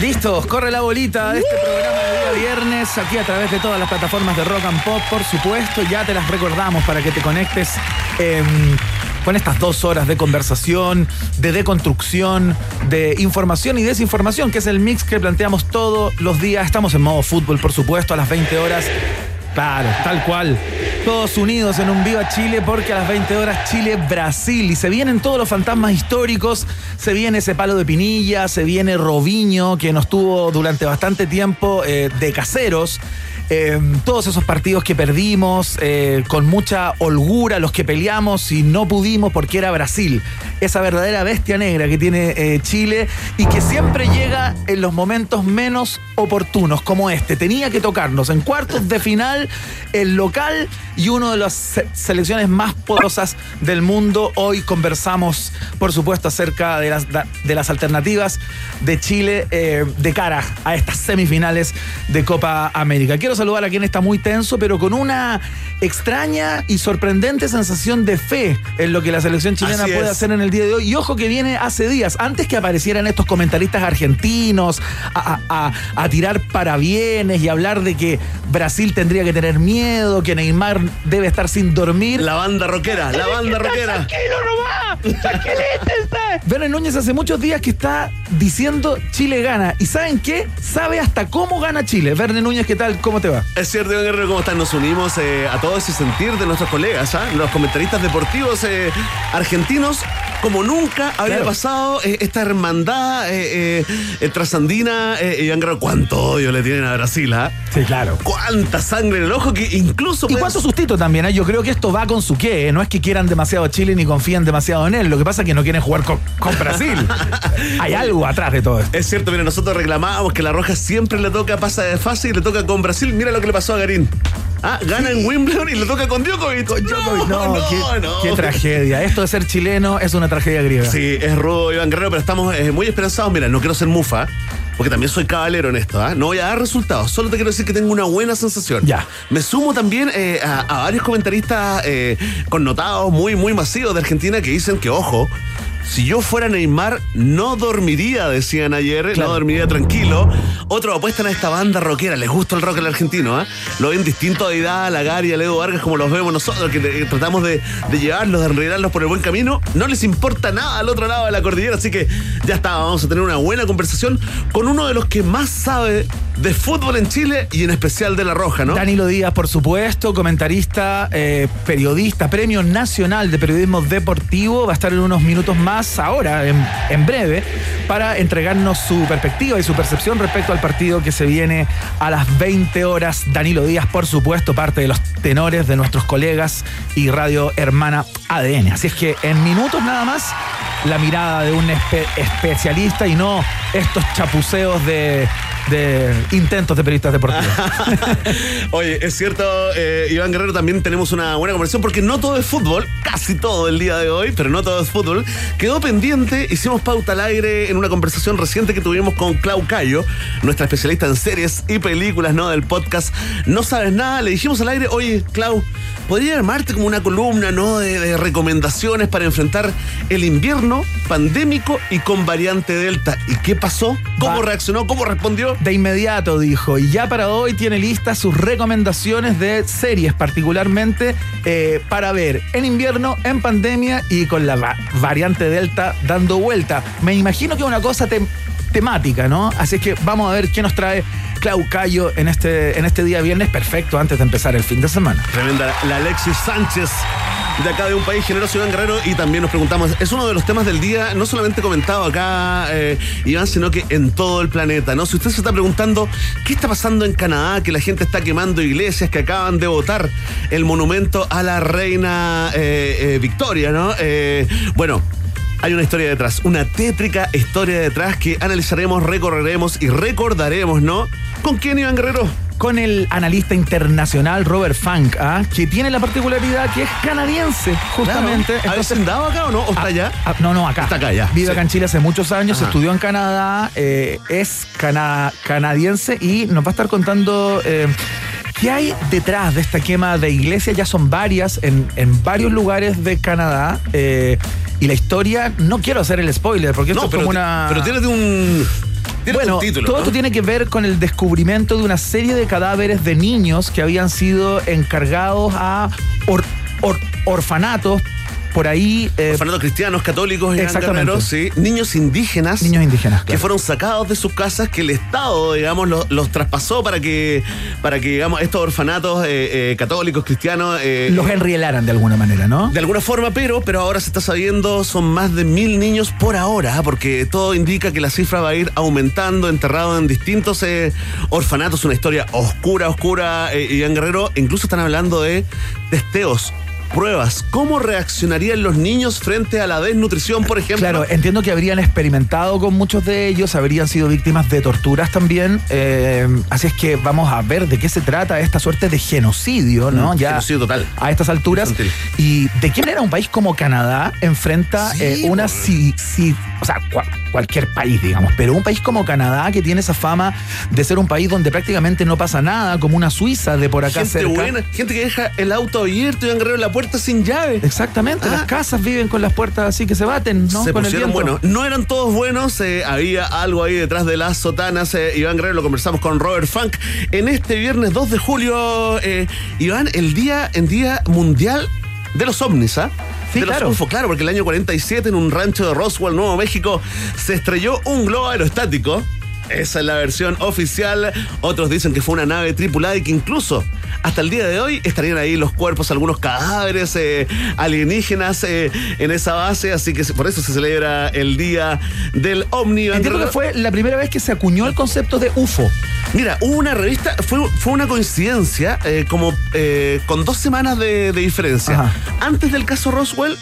Listos, corre la bolita de este programa de día viernes, aquí a través de todas las plataformas de Rock and Pop, por supuesto, ya te las recordamos para que te conectes em, con estas dos horas de conversación, de deconstrucción, de información y desinformación, que es el mix que planteamos todos los días. Estamos en modo fútbol, por supuesto, a las 20 horas. Claro, tal cual. Todos unidos en un Viva Chile porque a las 20 horas Chile-Brasil. Y se vienen todos los fantasmas históricos. Se viene ese palo de pinilla, se viene Roviño, que nos tuvo durante bastante tiempo eh, de caseros. Eh, todos esos partidos que perdimos eh, con mucha holgura, los que peleamos y no pudimos porque era Brasil. Esa verdadera bestia negra que tiene eh, Chile y que siempre llega en los momentos menos oportunos, como este. Tenía que tocarnos en cuartos de final, el local y una de las se selecciones más poderosas del mundo. Hoy conversamos, por supuesto, acerca de las, de las alternativas de Chile de cara a estas semifinales de Copa América. Quiero saludar a quien está muy tenso, pero con una extraña y sorprendente sensación de fe en lo que la selección chilena Así puede es. hacer en el día de hoy. Y ojo que viene hace días, antes que aparecieran estos comentaristas argentinos a, a- a- a tirar parabienes y hablar de que Brasil tendría que tener miedo, que Neymar debe estar sin dormir. La banda rockera, la banda rockera. Verne Núñez hace muchos días que está diciendo Chile gana. ¿Y saben qué? Sabe hasta cómo gana Chile. Verne Núñez, ¿qué tal? ¿Cómo te va? Es cierto, Iván Guerrero, ¿cómo están? Nos unimos eh, a todo ese sentir de nuestros colegas, ¿ah? los comentaristas deportivos eh, argentinos, como nunca había Claro. pasado eh, esta hermandad trasandina. Iván Guerrero, ¿cuánto odio le tienen a Brasil? ¿ah? Sí, claro. ¿Cuánta sangre en el ojo que incluso... Y pueden- cuánto sustito también, yo creo que esto va con su qué, ¿eh? no es que quieran demasiado a Chile ni confían demasiado en él, lo que pasa es que no quieren jugar con, con Brasil. Hay algo atrás de todo esto. Es cierto, mira, nosotros reclamábamos que la Roja siempre le toca pasa de fase y le toca con Brasil. Mira lo que le pasó a Garín. Ah, gana en Wimbledon y le toca con Djokovic. No, no, qué, no. qué tragedia. Esto de ser chileno es una tragedia griega. Sí, es rudo, Iván Guerrero, pero estamos eh, muy esperanzados. Mira, no quiero ser mufa, porque también soy caballero en esto. ¿ah? No voy a dar resultados, solo te quiero decir que tengo una buena sensación. Ya. Me sumo también eh, a, a varios comentaristas eh, connotados, muy, muy masivos de Argentina, que dicen que, ojo, si yo fuera Neymar, no dormiría, decían ayer, Claro. no dormiría tranquilo. Otros apuestan a esta banda rockera, les gusta el rock al argentino, ¿ah? Lo ven distinto a Vidal, a Gary, a Leo Vargas, como los vemos nosotros, que eh, tratamos de, de llevarlos, de enredarlos por el buen camino. No les importa nada al otro lado de la cordillera, así que ya está, vamos a tener una buena conversación con uno de los que más sabe de fútbol en Chile y en especial de La Roja, ¿no? Danilo Díaz, por supuesto, comentarista, eh, periodista, Premio Nacional de Periodismo Deportivo. Va a estar en unos minutos más, ahora, en, en breve, para entregarnos su perspectiva y su percepción respecto al partido que se viene a las 20 horas. Danilo Díaz, por supuesto, parte de los tenores de nuestros colegas y radio hermana ADN. Así es que en minutos nada más, la mirada de un espe- especialista y no estos chapuceos de, intentos de periodistas deportivos. Oye, es cierto, eh, Iván Guerrero, también tenemos una buena conversación porque no todo es fútbol, casi todo el día de hoy, pero no todo es fútbol. Quedó pendiente, hicimos pauta al aire en una conversación reciente que tuvimos con Clau Cayo, nuestra especialista en series y películas, ¿no? Del podcast No Sabes Nada. Le dijimos al aire, oye, Clau, ¿podría armarte como una columna, ¿no? De recomendaciones para enfrentar el invierno pandémico y con variante Delta. ¿Y qué pasó? ¿Cómo Va. reaccionó? ¿Cómo respondió? De inmediato dijo, y ya para hoy tiene listas sus recomendaciones de series, particularmente eh, para ver en invierno, en pandemia y con la va- variante Delta dando vuelta. Me imagino que una cosa tem- temática, ¿no? Así que vamos a ver qué nos trae Clau Cayo en este, en este día viernes, perfecto antes de empezar el fin de semana. Tremenda la Alexis Sánchez de acá de un país generoso, Iván Guerrero, y también nos preguntamos, es uno de los temas del día, no solamente comentado acá, eh, Iván, sino que en todo el planeta, ¿no? Si usted se está preguntando, ¿qué está pasando en Canadá? Que la gente está quemando iglesias, que acaban de votar el monumento a la reina eh, eh, Victoria, ¿no? bueno, hay una historia detrás, una tétrica historia detrás que analizaremos, recorreremos y recordaremos, ¿no? ¿Con quién, Iván Guerrero? Con el analista internacional Robert Funk, ¿ah? que tiene la particularidad que es canadiense, justamente. ¿Ha descendado acá o no? ¿O está ah, allá? Ah, no, no, acá. Está acá ya. Vive acá en Chile hace muchos años, estudió en Canadá, eh, es canadiense y nos va a estar contando. Eh, ¿Qué hay detrás de esta quema de iglesias? Ya son varias en, en varios lugares de Canadá. Eh, y la historia, no quiero hacer el spoiler, porque esto es como una. Pero tiene un. bueno, todo esto tiene que ver con el descubrimiento de una serie de cadáveres de niños que habían sido encargados a orfanatos por ahí. Eh, cristianos, católicos, exactamente. sí. Niños indígenas. Niños indígenas. Que fueron sacados de sus casas, que el Estado, digamos, los, traspasó para que, para que, digamos, estos orfanatos eh, eh, católicos, cristianos. Eh, los enrielaran de alguna manera, ¿no? De alguna forma, pero, pero ahora se está sabiendo, son más de mil niños por ahora, porque todo indica que la cifra va a ir aumentando, enterrado en distintos orfanatos, una historia oscura, oscura, y en Guerrero. Incluso están hablando de testeos pruebas. ¿Cómo reaccionarían los niños frente a la desnutrición, por ejemplo? Claro, entiendo que habrían experimentado con muchos de ellos, habrían sido víctimas de torturas también. Eh, así es que vamos a ver de qué se trata esta suerte de genocidio, ¿no? Mm, ya genocidio total. A estas alturas. Y de qué manera un país como Canadá enfrenta eh, una si, si, o sea, cualquier país, digamos, pero un país como Canadá que tiene esa fama de ser un país donde prácticamente no pasa nada, como una Suiza de por acá gente Buena, gente que deja el auto abierto y en la puertas sin llave. Exactamente, las ah. casas viven con las puertas así que se baten, ¿no? Se pusieron buenos. No eran todos buenos, eh, había algo ahí detrás de las sotanas. Eh, Iván Guerrero, lo conversamos con Robert Funk. En este viernes 2 de julio, eh, Iván, el día, en día mundial de los ovnis, ¿ah? Sí, de los claro. UFO, claro, porque el año 47 en un rancho de Roswell, Nuevo México, se estrelló un globo aerostático esa es la versión oficial. Otros dicen que fue una nave tripulada y que incluso hasta el día de hoy estarían ahí los cuerpos, algunos cadáveres eh, alienígenas eh, en esa base. Así que por eso se celebra el Día del OVNI. Entiendo que fue la primera vez que se acuñó el concepto de UFO. Mira, hubo una revista, fue, fue una coincidencia, eh, como con dos semanas de, diferencia. Antes del caso Roswell,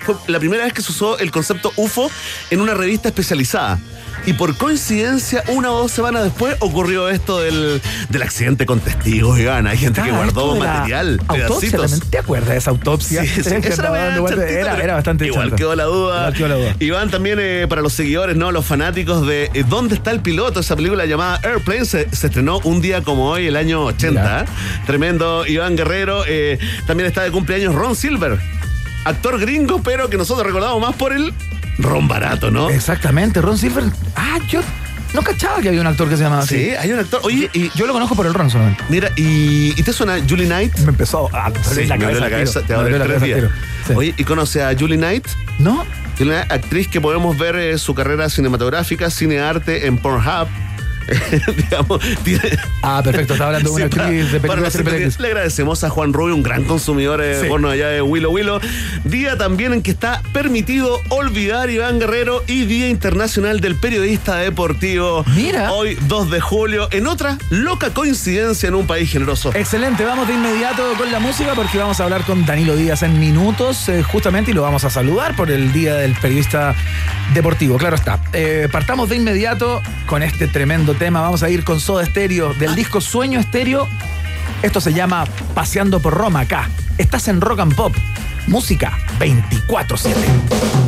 fue la primera vez que se usó el concepto UFO en una revista especializada. Y por coincidencia, una o dos semanas después ocurrió esto del, del accidente con testigos, Iván. Hay gente que guardó material, pedacitos. ¿Te acuerdas de esa autopsia? Sí, sí, era, era, bastante Igual quedó la duda. quedó la duda. Iván, también eh, para los seguidores, ¿no? Los fanáticos de eh, ¿Dónde está el piloto? Esa película llamada Airplane se, estrenó un día como hoy, el año 80. Tremendo Iván Guerrero. Eh, también está de cumpleaños Ron Silver actor gringo, pero que nosotros recordamos más por el Ron Barato, ¿no? Exactamente, Ron Silver. Ah, yo no cachaba que había un actor que se llamaba así. Sí, hay un actor. Oye, y, yo lo conozco por el Ron solamente. Mira, ¿y, te suena Julie Knight? Me empezó a sí, la, cabeza, la cabeza. Te abre tres días. Oye, ¿y conoce a Julie Knight? No. Una actriz que podemos ver eh, su carrera cinematográfica, cinearte en Pornhub digamos, Ah, perfecto, está hablando de una actriz de películas Le agradecemos a Juan Rubio, un gran consumidor de porno allá de Willow Willow. Día también en que está permitido olvidar Iván Guerrero y Día Internacional del Periodista Deportivo. Mira. Hoy, 2 de julio, en otra loca coincidencia en un país generoso. Excelente, vamos de inmediato con la música porque vamos a hablar con Danilo Díaz en minutos, eh, justamente, y lo vamos a saludar por el Día del Periodista Deportivo. Claro está. Eh, partamos de inmediato con este tremendo tema. Vamos a ir con Soda Estéreo del disco Sueño Estéreo. Esto se llama Paseando por Roma acá. Estás en Rock and Pop. Música 24-7.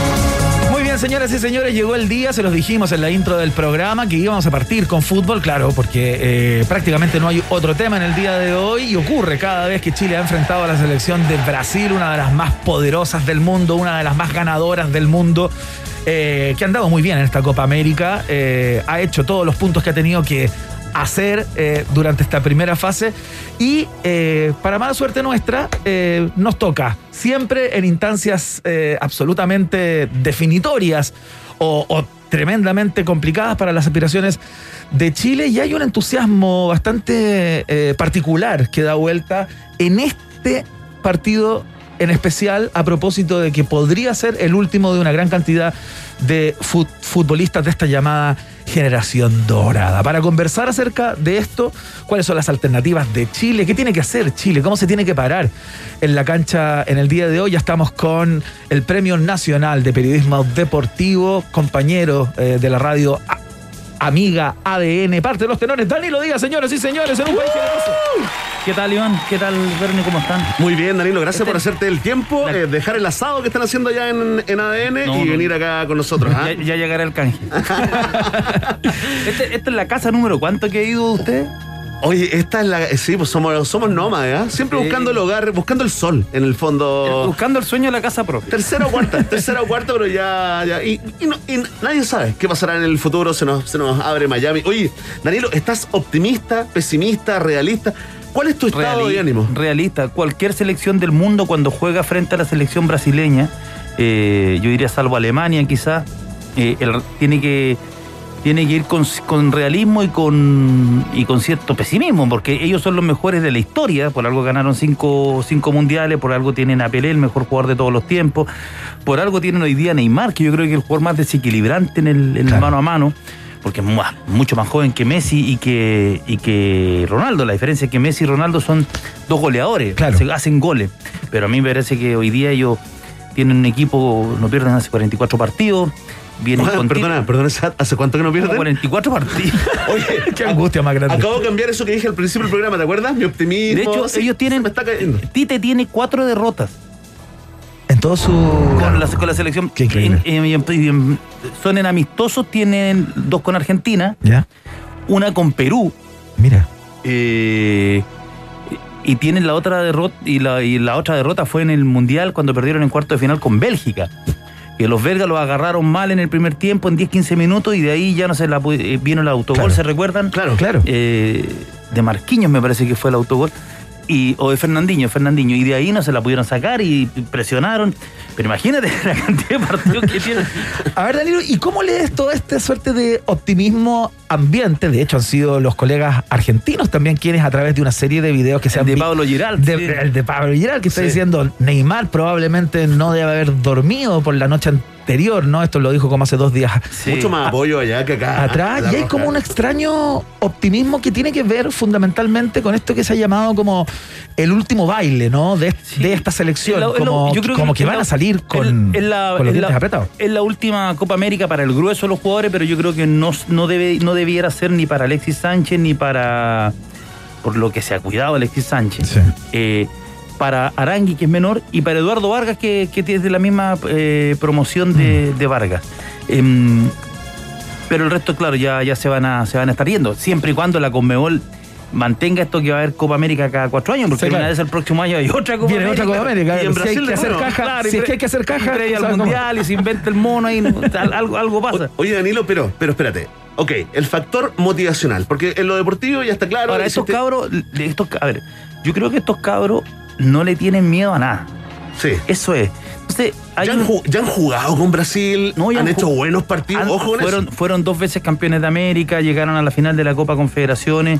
Señoras y señores, llegó el día, se los dijimos en la intro del programa, que íbamos a partir con fútbol, claro, porque eh, prácticamente no hay otro tema en el día de hoy y ocurre cada vez que Chile ha enfrentado a la selección de Brasil, una de las más poderosas del mundo, una de las más ganadoras del mundo. eh, que ha andado muy bien en esta Copa América, eh, ha hecho todos los puntos que ha tenido que hacer durante esta primera fase y eh, para mala suerte nuestra eh, nos toca siempre en instancias eh, absolutamente definitorias o, tremendamente complicadas para las aspiraciones de Chile. Y hay un entusiasmo bastante particular que da vuelta en este partido en especial a propósito de que podría ser el último de una gran cantidad de fut- futbolistas de esta llamada generación dorada. Para conversar acerca de esto, cuáles son las alternativas de Chile, qué tiene que hacer Chile, cómo se tiene que parar en la cancha en el día de hoy, ya estamos con el Premio Nacional de Periodismo Deportivo, compañero eh, de la radio Amiga ADN, parte de los tenores. Danilo diga, señores y señores, en un país generoso. ¿Qué tal, Iván? ¿Qué tal, Bernie? ¿Cómo están? Muy bien, Danilo, gracias Este- por hacerte el tiempo, eh, dejar el asado que están haciendo allá en, en ADN No, y no. venir acá con nosotros. ¿ah? Ya, ya llegará el canje. Este- esta es la casa número cuánto que ha ido usted? Oye, esta es la. eh, Sí, pues somos, somos nómades, ¿ah? Siempre Sí. buscando el hogar, buscando el sol, en el fondo. Buscando el sueño de la casa propia. Tercera o cuarta, tercera o cuarta, pero ya. ya y, y no- y nadie sabe qué pasará en el futuro, se nos, se nos abre Miami. Oye, Danilo, ¿estás optimista, pesimista, realista? ¿Cuál es tu estado Reali- de ánimo? Realista. Cualquier selección del mundo cuando juega frente a la selección brasileña, eh, yo diría salvo Alemania quizás, eh, tiene que tiene que ir con, con realismo y con, y con cierto pesimismo, porque ellos son los mejores de la historia, por algo ganaron cinco, cinco mundiales, por algo tienen a Pelé, el mejor jugador de todos los tiempos, por algo tienen hoy día a Neymar, que yo creo que es el jugador más desequilibrante en el, en el Claro. mano a mano, porque es mu- mucho más joven que Messi y que, y que Ronaldo. La diferencia es que Messi y Ronaldo son dos goleadores, Claro. se- hacen goles, pero a mí me parece que hoy día ellos tienen un equipo, no pierden hace 44 partidos, vienen Juan, con perdona, perdona, ¿hace cuánto que no pierden? 44 partidos. Oye, Qué angustia más grande. Acabo de cambiar eso que dije al principio del programa, ¿te acuerdas? Mi optimismo. De hecho, ellos tienen. me está cayendo. Tite tiene cuatro derrotas En todo su. con, la, con la selección. Qué increíble. En- en- en- en- son en amistosos, tienen dos con Argentina, Ya, una con Perú. mira. eh, y tienen la otra derrota y la, y la otra derrota fue en el mundial cuando perdieron en cuarto de final con Bélgica que los belgas los agarraron mal en el primer tiempo en 10-15 minutos y de ahí ya no se la eh, vino el autogol Claro. se recuerdan Claro. Claro. eh, de Marquinhos me parece que fue el autogol y, o de Fernandinho, Fernandinho, y de ahí no se la pudieron sacar y presionaron. Pero imagínate la cantidad de partidos que tienen. A ver, Danilo, ¿y cómo lees toda esta suerte de optimismo ambiente? De hecho, han sido los colegas argentinos también quienes a través de una serie de videos que se han de Pablo Giral. de, sí. el de Pablo Giral, que está Sí. diciendo Neymar probablemente no debe haber dormido por la noche anterior, ¿no? Esto lo dijo como hace dos días Sí. Mucho más apoyo allá que acá. atrás. La Y hay como un extraño optimismo que tiene que ver fundamentalmente con esto que se ha llamado como el último baile, ¿no? De, Sí. de esta selección. La- como yo creo como que van la- a salir con, en- la- con los en dientes la- apretados. Es la última Copa América para el grueso de los jugadores, pero yo creo que no, no, debe, no debiera ser ni para Alexis Sánchez ni para. Por lo que se ha cuidado Alexis Sánchez. Sí. Eh, para Arangui, que es menor, y para Eduardo Vargas, que, que tiene de la misma eh, promoción Mm. de, de Vargas. Em, pero el resto, claro, ya, ya se, van a, se van a estar yendo, siempre y cuando la Conmebol mantenga esto que va a haber Copa América cada cuatro años, porque Sí, claro. una vez el próximo año hay otra Copa Viene América. otra Copa América. Y en si hay Brasil que hacer caja, Claro, si es que hay que hacer caja, al mundial y se inventa el mono ahí, algo, algo pasa. O- Oye, Danilo, pero, pero espérate. Ok, el factor motivacional, porque en lo deportivo ya está claro. Ahora, estos existe- cabros, estos, a ver, yo creo que estos cabros no le tienen miedo a nada. Sí. Eso es. Entonces, hay Ya han, un- ju- ya han jugado con Brasil, No, han han hecho buenos partidos. han- Ojo fueron, eso. fueron dos veces campeones de América, llegaron a la final de la Copa Confederaciones.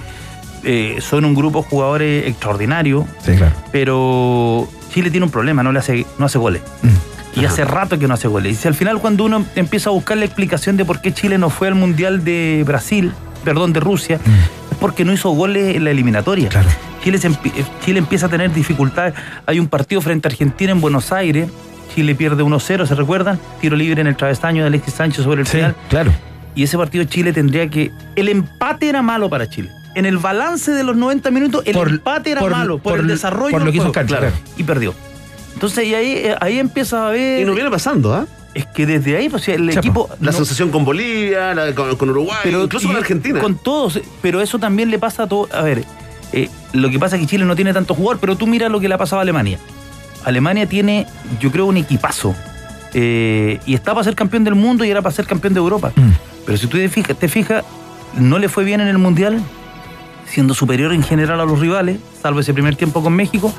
eh, son un grupo de jugadores extraordinario, Sí, claro. pero Chile tiene un problema, no le hace, no hace goles. Y hace rato que no hace goles. Y si al final cuando uno empieza a buscar la explicación de por qué Chile no fue al Mundial de Brasil, perdón, de Rusia, es porque no hizo goles en la eliminatoria. Claro. Chile, se empie- Chile empieza a tener dificultades. Hay un partido frente a Argentina en Buenos Aires. Chile pierde 1-0, ¿se recuerdan? Tiro libre en el travesaño de Alexis Sánchez sobre el Sí, final. claro. Y ese partido Chile tendría que. El empate era malo para Chile. En el balance de los 90 minutos, el Por- empate era por- malo por, por- el desarrollo. por lo que hizo claro. Y perdió. Entonces, y ahí, eh, ahí empieza a ver. Y nos viene pasando, ¿ah? Es que desde ahí, pues, el equipo. La no- asociación con Bolivia, la- con, con Uruguay, incluso con Argentina. Con todos, pero eso también le pasa a todo. A ver, eh, lo que pasa es que Chile no tiene tanto jugador, pero tú mira lo que le ha pasado a Alemania. Alemania tiene, yo creo, un equipazo. Eh, y está para ser campeón del mundo y era para ser campeón de Europa. Mm. Pero si tú te fijas, te fijas, no le fue bien en el Mundial, siendo superior en general a los rivales, salvo ese primer tiempo con México,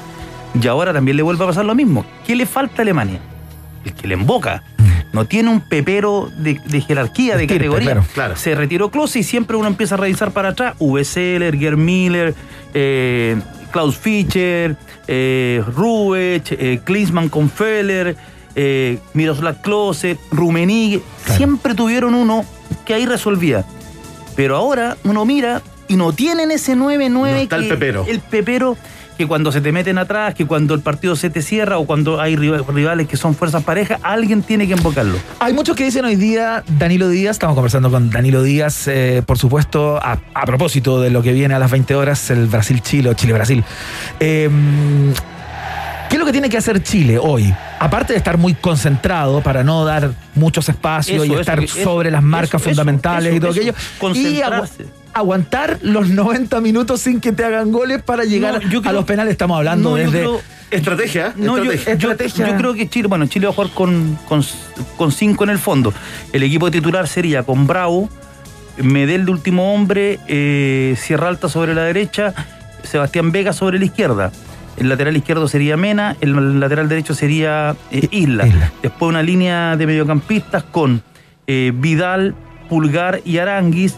y ahora también le vuelve a pasar lo mismo. ¿Qué le falta a Alemania? El que le emboca. No tiene un pepero de, de jerarquía, de Estirpe, categoría. claro. Claro. Se retiró Klose y siempre uno empieza a revisar para atrás. Uwe Seller, Gerd Miller, eh, Klaus Fischer, eh, Rubeck, eh, Klinsmann con Feller, eh, Miroslav Klose, Rummenigge. Claro. Siempre tuvieron uno que ahí resolvía. Pero ahora uno mira y no tienen ese 9-9 No está el pepero. El pepero que cuando se te meten atrás, que cuando el partido se te cierra o cuando hay riva- rivales que son fuerzas parejas, alguien tiene que invocarlo. Hay muchos que dicen hoy día Danilo Díaz, estamos conversando con Danilo Díaz, eh, por supuesto, a, a propósito de lo que viene a las 20 horas, el Brasil-Chile o Chile-Brasil. Eh, ¿Qué es lo que tiene que hacer Chile hoy? Aparte de estar muy concentrado para no dar muchos espacios Eso, y estar eso, sobre las marcas fundamentales y todo aquello. Y concentrarse. Aguantar los 90 minutos sin que te hagan goles para llegar No, yo a los penales. Estamos hablando No, desde... creo- Estrategia, No, yo, estrategia. yo- Estrategia. yo creo que Chile, bueno, Chile va a jugar con, con, con cinco en el fondo. El equipo titular sería con Bravo, Medel de último hombre, eh, Sierra Alta sobre la derecha, Sebastián Vega sobre la izquierda. El lateral izquierdo sería Mena, el lateral derecho sería eh, Isla. Isla. Después una línea de mediocampistas con eh, Vidal, Pulgar y Aranguis,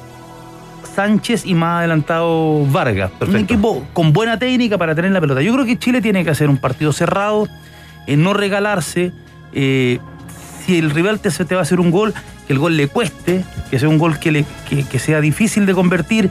Sánchez y más adelantado Vargas. Un equipo con buena técnica para tener la pelota. Yo creo que Chile tiene que hacer un partido cerrado, eh, no regalarse. eh, si el rival te, se te va a hacer un gol, que el gol le cueste, que sea un gol que, le, que, que sea difícil de convertir.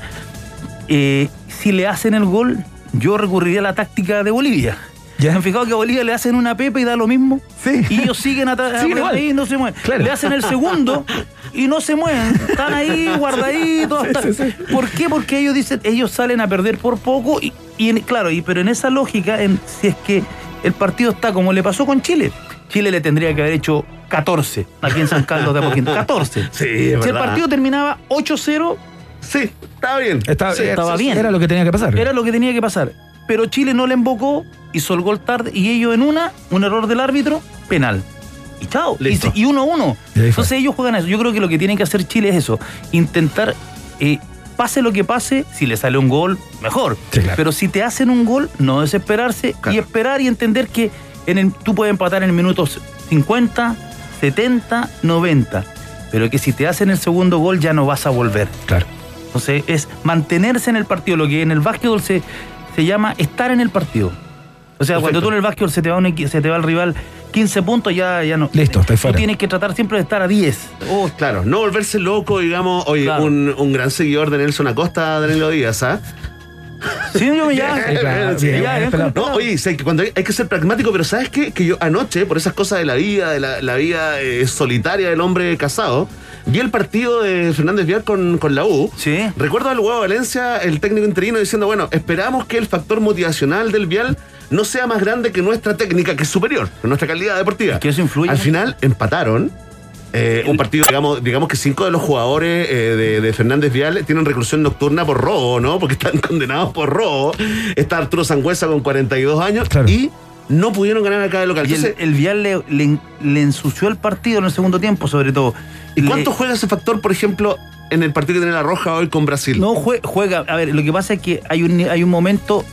Eh, si le hacen el gol, yo recurriría a la táctica de Bolivia. Ya. ¿Se han fijado que a Bolivia le hacen una pepa y da lo mismo? Sí. Y ellos siguen atrás igual. ahí y no se mueven. Claro. Le hacen el segundo y no se mueven. Están ahí guardaditos. Sí, sí, sí. ¿Por qué? Porque ellos dicen, ellos salen a perder por poco y, y en- claro, y, pero en esa lógica, en, si es que el partido está como le pasó con Chile, Chile le tendría que haber hecho 14 aquí en San Carlos de Apoquindo. 14. Sí, es si el partido terminaba 8-0, Sí, estaba bien. Estaba, Sí, estaba sí, bien. Era lo que tenía que pasar. era lo que tenía que pasar. Pero Chile no le embocó, hizo el gol tarde y ellos en una, un error del árbitro, penal. Y chao. Y, Listo. y uno a uno. Y ahí fue. Entonces ellos juegan eso. Yo creo que lo que tiene que hacer Chile es eso. Intentar, eh, pase lo que pase, si le sale un gol, mejor. Sí, claro. Pero si te hacen un gol, no desesperarse Claro. y esperar y entender que en el- tú puedes empatar en minutos 50, 70, 90. Pero que si te hacen el segundo gol ya no vas a volver. Claro. Entonces es mantenerse en el partido, lo que en el básquetbol se, se llama estar en el partido. O sea, Perfecto. cuando tú en el básquetbol se te va, un se te va el rival 15 puntos, ya, ya no. Listo, estáis Tú fuera. tienes que tratar siempre de estar a 10. Oh, Claro, no volverse loco, digamos. Oye, Claro. un, un gran seguidor de Nelson Acosta, Danilo Díaz, ¿ah? sí, yo me ya. Sí, claro, Sí, ya, ya. No, oye, sé que cuando hay, hay que ser pragmático, pero ¿sabes qué? Que yo anoche, por esas cosas de la vida, de la, la vida eh, solitaria del hombre casado, vi el partido de Fernández Vial con, con la U. Sí. Recuerdo al huevo Valencia, el técnico interino, diciendo, bueno, esperamos que el factor motivacional del Vial no sea más grande que nuestra técnica, que es superior, que nuestra calidad deportiva. Que eso influye. Al final empataron. Eh, un partido, digamos, digamos que cinco de los jugadores eh, de, de Fernández Vial tienen reclusión nocturna por robo, ¿no? Porque están condenados por robo. Está Arturo Sangüesa con 42 años Claro. y no pudieron ganar acá de local. Y el, Entonces, el Vial le, le- le ensució el partido en el segundo tiempo, sobre todo. ¿Y Le- cuánto juega ese factor, por ejemplo, en el partido que tiene la Roja hoy con Brasil? No jue- juega. A ver, lo que pasa es que hay un, hay un momento.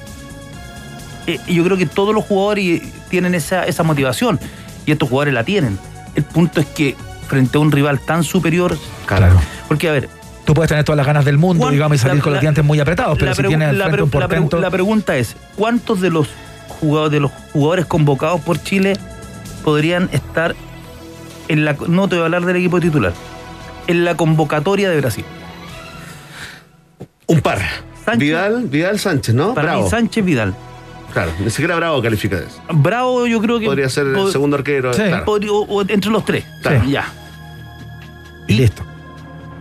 eh, yo creo que todos los jugadores tienen esa, esa motivación. Y estos jugadores la tienen. El punto es que frente a un rival tan superior. Claro. Porque, a ver. Tú puedes tener todas las ganas del mundo, ¿cuán- digamos, y salir la- con los dientes muy apretados, pero la si tienes la frente un portento... la pregunta es: ¿cuántos de los jugadores, de los jugadores convocados por Chile podrían estar en la. No te voy a hablar del equipo titular. En la convocatoria de Brasil. Un par. Sánchez. Vidal, Vidal Sánchez, ¿no? Para Bravo. mí, Sánchez Vidal. Claro, ni siquiera Bravo califica de eso. Bravo, yo creo que. Podría ser el pod- segundo arquero. Sí. claro. podría- o- o entre los tres. Claro. Ya. Y listo.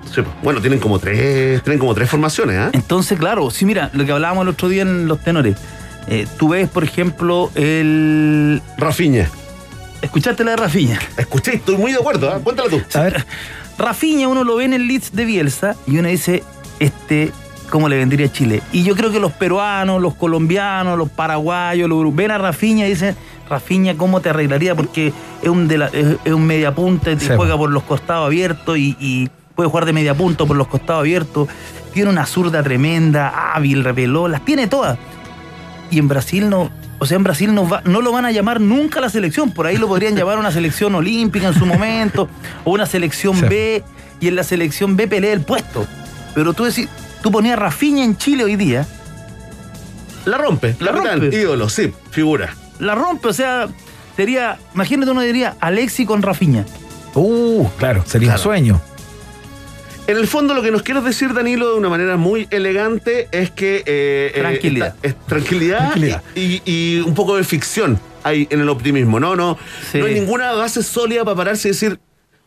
Sí, pues. bueno, tienen como tres, tienen como tres formaciones, ¿ah? Entonces, claro, sí, mira, lo que hablábamos el otro día en los tenores. Eh, tú ves, por ejemplo, el. Rafiña. ¿Escuchaste la de Rafiña? Escuché, estoy muy de acuerdo, ¿ah? Cuéntala tú. A ver, Rafiña uno lo ve en el Leeds de Bielsa y uno dice, este, ¿cómo le vendría a Chile? Y yo creo que los peruanos, los colombianos, los paraguayos, los uruguayos, ven a Rafiña y dicen, Rafiña, ¿cómo te arreglaría? Porque es un, de la- es, es un media punta, Sí, juega po. por los costados abiertos y, y puede jugar de media punta por los costados abiertos. Tiene una zurda tremenda, hábil, repeló, las tiene todas. Y en Brasil no, o sea, en Brasil no, va- no lo van a llamar nunca a la selección. Por ahí lo podrían llamar a una selección olímpica en su momento, o una selección Sí. B, y en la selección B pelea el puesto. Pero tú decís, tú ponías Rafinha en Chile hoy día, La rompe. La capitán, rompe. ídolo, sí, figura. la rompe, o sea, sería, imagínate uno diría Alexi con Rafinha. uh, claro, sería Claro. un sueño. En el fondo lo que nos quieres decir, Danilo, de una manera muy elegante, es que... eh, eh, Tranquilidad. esta- es tranquilidad, Tranquilidad. Y, y un poco de ficción hay en el optimismo, ¿no? No, Sí. no hay ninguna base sólida para pararse y decir,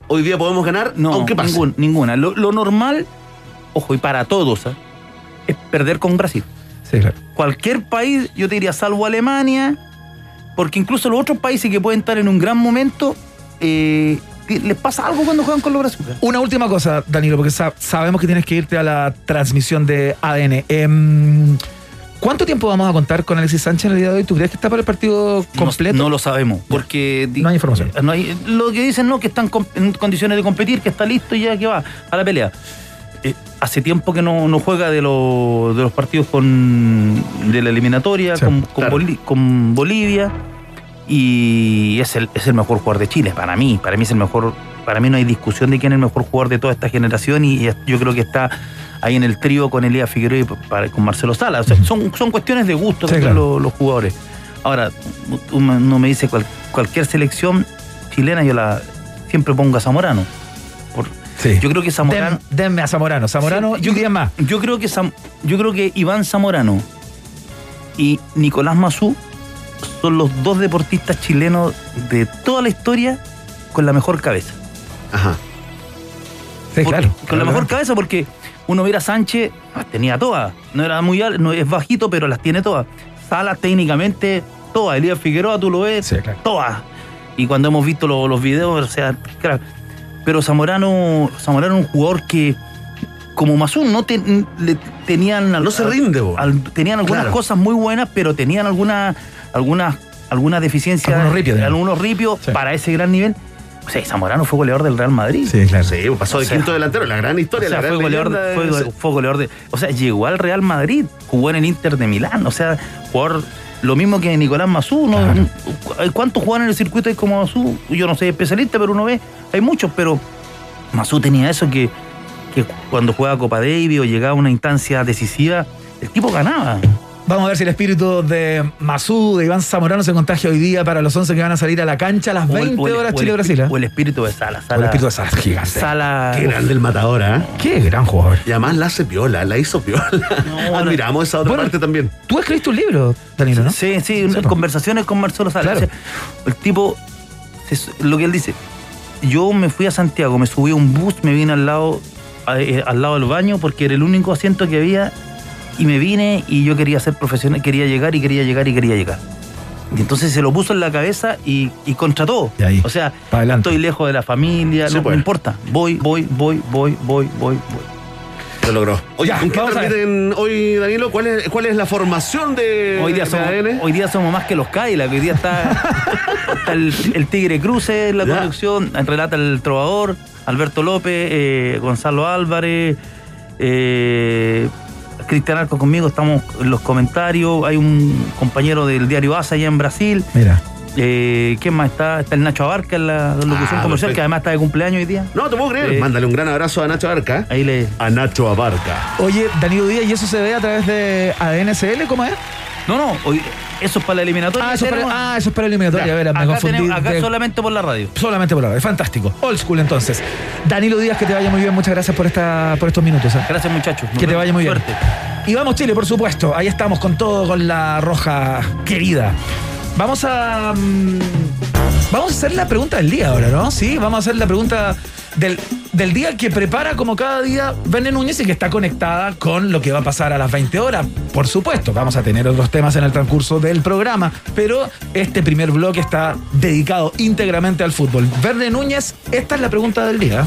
hoy día podemos ganar, No, aunque pase. ningún- ninguna. Lo, lo normal, ojo, y para todos, ¿ah? es perder con Brasil. Sí, claro. cualquier país, yo te diría, salvo Alemania, porque incluso los otros países que pueden estar en un gran momento, eh, les pasa algo cuando juegan con los brasileños. Una última cosa, Danilo, porque sa- sabemos que tienes que irte a la transmisión de ADN. Em, ¿Cuánto tiempo vamos a contar con Alexis Sánchez en el día de hoy? ¿Tú crees que está para el partido completo? No, no lo sabemos, porque... No hay información. no hay- lo que dicen, no, que están en condiciones de competir, que está listo y ya que va a la pelea. Eh, hace tiempo que no, no juega de, los- de los partidos con de la eliminatoria, Sí, con, con claro. Boli- con Bolivia, y es el, es el mejor jugador de Chile, para mí. Para mí es el mejor, para mí no hay discusión de quién es el mejor jugador de toda esta generación, y, yo creo que está ahí en el trío con Elías Figueroa y para- con Marcelo Sala. O sea, son, son cuestiones de gusto Sí, claro. los, los jugadores. Ahora, tú me- no me dice cual- cualquier selección chilena, yo la siempre pongo a Zamorano. Por- Sí. yo creo que Zamorano. Den- denme a Zamorano. Zamorano Sí, y un día más. Yo creo que yo creo que Iván Zamorano y Nicolás Mazú son los dos deportistas chilenos de toda la historia con la mejor cabeza. Ajá. Sí, Porque- claro. Con claro, la mejor claro. cabeza porque uno mira a Sánchez, tenía todas. No era muy al- no es bajito, pero las tiene todas. Salas técnicamente, todas. Elías Figueroa, tú lo ves, Sí, claro. todas. Y cuando hemos visto lo- los videos, o sea, crack. Pero Zamorano, Zamorano es un jugador que, como Mazú, no te- le tenían. al- No se rinde, al- tenían algunas Claro. cosas muy buenas, pero tenían algunas algunas algunas deficiencias. Algunos ripios, algunos ripios Sí. para ese gran nivel. O sea, Zamorano fue goleador del Real Madrid. Sí, claro. Sí, pasó de O sea, quinto delantero, la gran historia, O sea, la gran fue goleador, de- fue, de- go- fue goleador de. O sea, llegó al Real Madrid, jugó en el Inter de Milán. O sea, jugador. Lo mismo que Nicolás Mazú. ¿no? Claro. ¿Cuántos juegan en el circuito como Mazú? Yo no soy especialista, pero uno ve, hay muchos, pero Mazú tenía eso que, que cuando jugaba Copa Davis o llegaba a una instancia decisiva, el tipo ganaba. Vamos a ver si el espíritu de Masú, de Iván Zamorano se contagia hoy día para los 11 que van a salir a la cancha a las O el- 20 o el- horas Chile-Brasil. ¿eh? O el espíritu de Sala. O el Sala espíritu de Sala, gigante. Sala. Qué grande el matador, ¿ah? Qué gran jugador. Y además la hace piola, la hizo piola. No, Admiramos esa otra Bueno, parte también. Tú escribiste un libro, Danilo, ¿no? Sí, sí, Sí, conversaciones con Marcelo Sala. Claro. O sea, el tipo, es lo que él dice, yo me fui a Santiago, me subí a un bus, me vine al lado, a- eh, al lado del baño porque era el único asiento que había y me vine y yo quería ser profesional, quería llegar y quería llegar y quería llegar. Y entonces se lo puso en la cabeza y, y contrató. Y ahí, o sea, estoy lejos de la familia, Sí, no pues. me importa. Voy, voy, voy, voy, voy, voy, voy. Lo logró. Oye, ¿con qué transmiten hoy, Danilo? ¿Cuál es, cuál es la formación de, Hoy día, de somos, ADN? hoy día somos más que los Cadillac. Hoy día está, está el, el Tigre Cruce en la Ya. conducción, relata el trovador, Alberto López, eh, Gonzalo Álvarez, eh, Cristian Arco conmigo, estamos en los comentarios. Hay un compañero del diario ASA allá en Brasil. Mira. Eh, ¿Quién más está? Está el Nacho Abarca en la locución Ah, comercial, perfecto. que además está de cumpleaños hoy día. No, te puedo creer. Eh, Mándale un gran abrazo a Nacho Abarca. Ahí le. A Nacho Abarca. Oye, Danilo Díaz, ¿y eso se ve a través de ADNSL? ¿Cómo es? No, no, hoy, eso es para la eliminatoria. Ah, eso es para, ah, eso es para el eliminatorio. Ya, A ver, me acá, confundí. tenemos- acá de- solamente por la radio. Solamente por ahora. Fantástico. Old school entonces. Danilo Díaz, que te vaya muy bien. Muchas gracias por, esta, por estos minutos. ¿eh? Gracias, muchachos. Nos Que te vaya muy bien. Suerte. Y vamos Chile, por supuesto. Ahí estamos con todo, con la roja querida. Vamos a... mm, vamos a hacer la pregunta del día ahora, ¿no? Sí, vamos a hacer la pregunta del, del día que prepara como cada día Verne Núñez y que está conectada con lo que va a pasar a las 20 horas. Por supuesto, vamos a tener otros temas en el transcurso del programa, pero este primer bloque está dedicado íntegramente al fútbol. Verne Núñez, esta es la pregunta del día.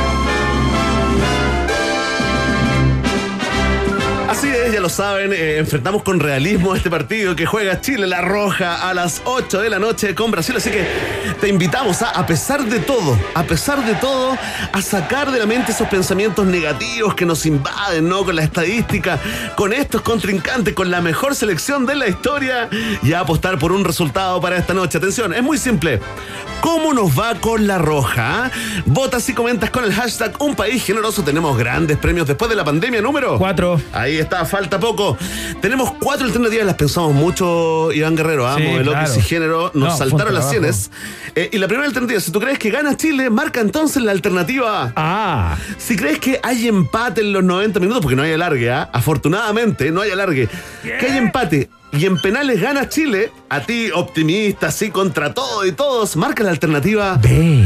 Así es, ya lo saben, eh, enfrentamos con realismo este partido que juega Chile La Roja a las 8 de la noche con Brasil, así que te invitamos a, a pesar de todo, a pesar de todo, a sacar de la mente esos pensamientos negativos que nos invaden, ¿no? Con la estadística, con estos contrincantes, con la mejor selección de la historia y a apostar por un resultado para esta noche. Atención, es muy simple. ¿Cómo nos va con la roja? ah? Votas y comentas con el hashtag Un País Generoso. Tenemos grandes premios después de la pandemia, número. Cuatro. Ahí está, falta poco. Tenemos cuatro alternativas, las pensamos mucho, Iván Guerrero, ¿ah? Sí, Modelo claro. nos No, saltaron las sienes. Eh, y la primera alternativa, si tú crees que gana Chile, marca entonces la alternativa. Ah, Si crees que hay empate en los 90 minutos, porque no hay alargue, ¿ah? afortunadamente no hay alargue, que hay empate y en penales gana Chile, a ti optimista, así contra todo y todos, marca la alternativa. B.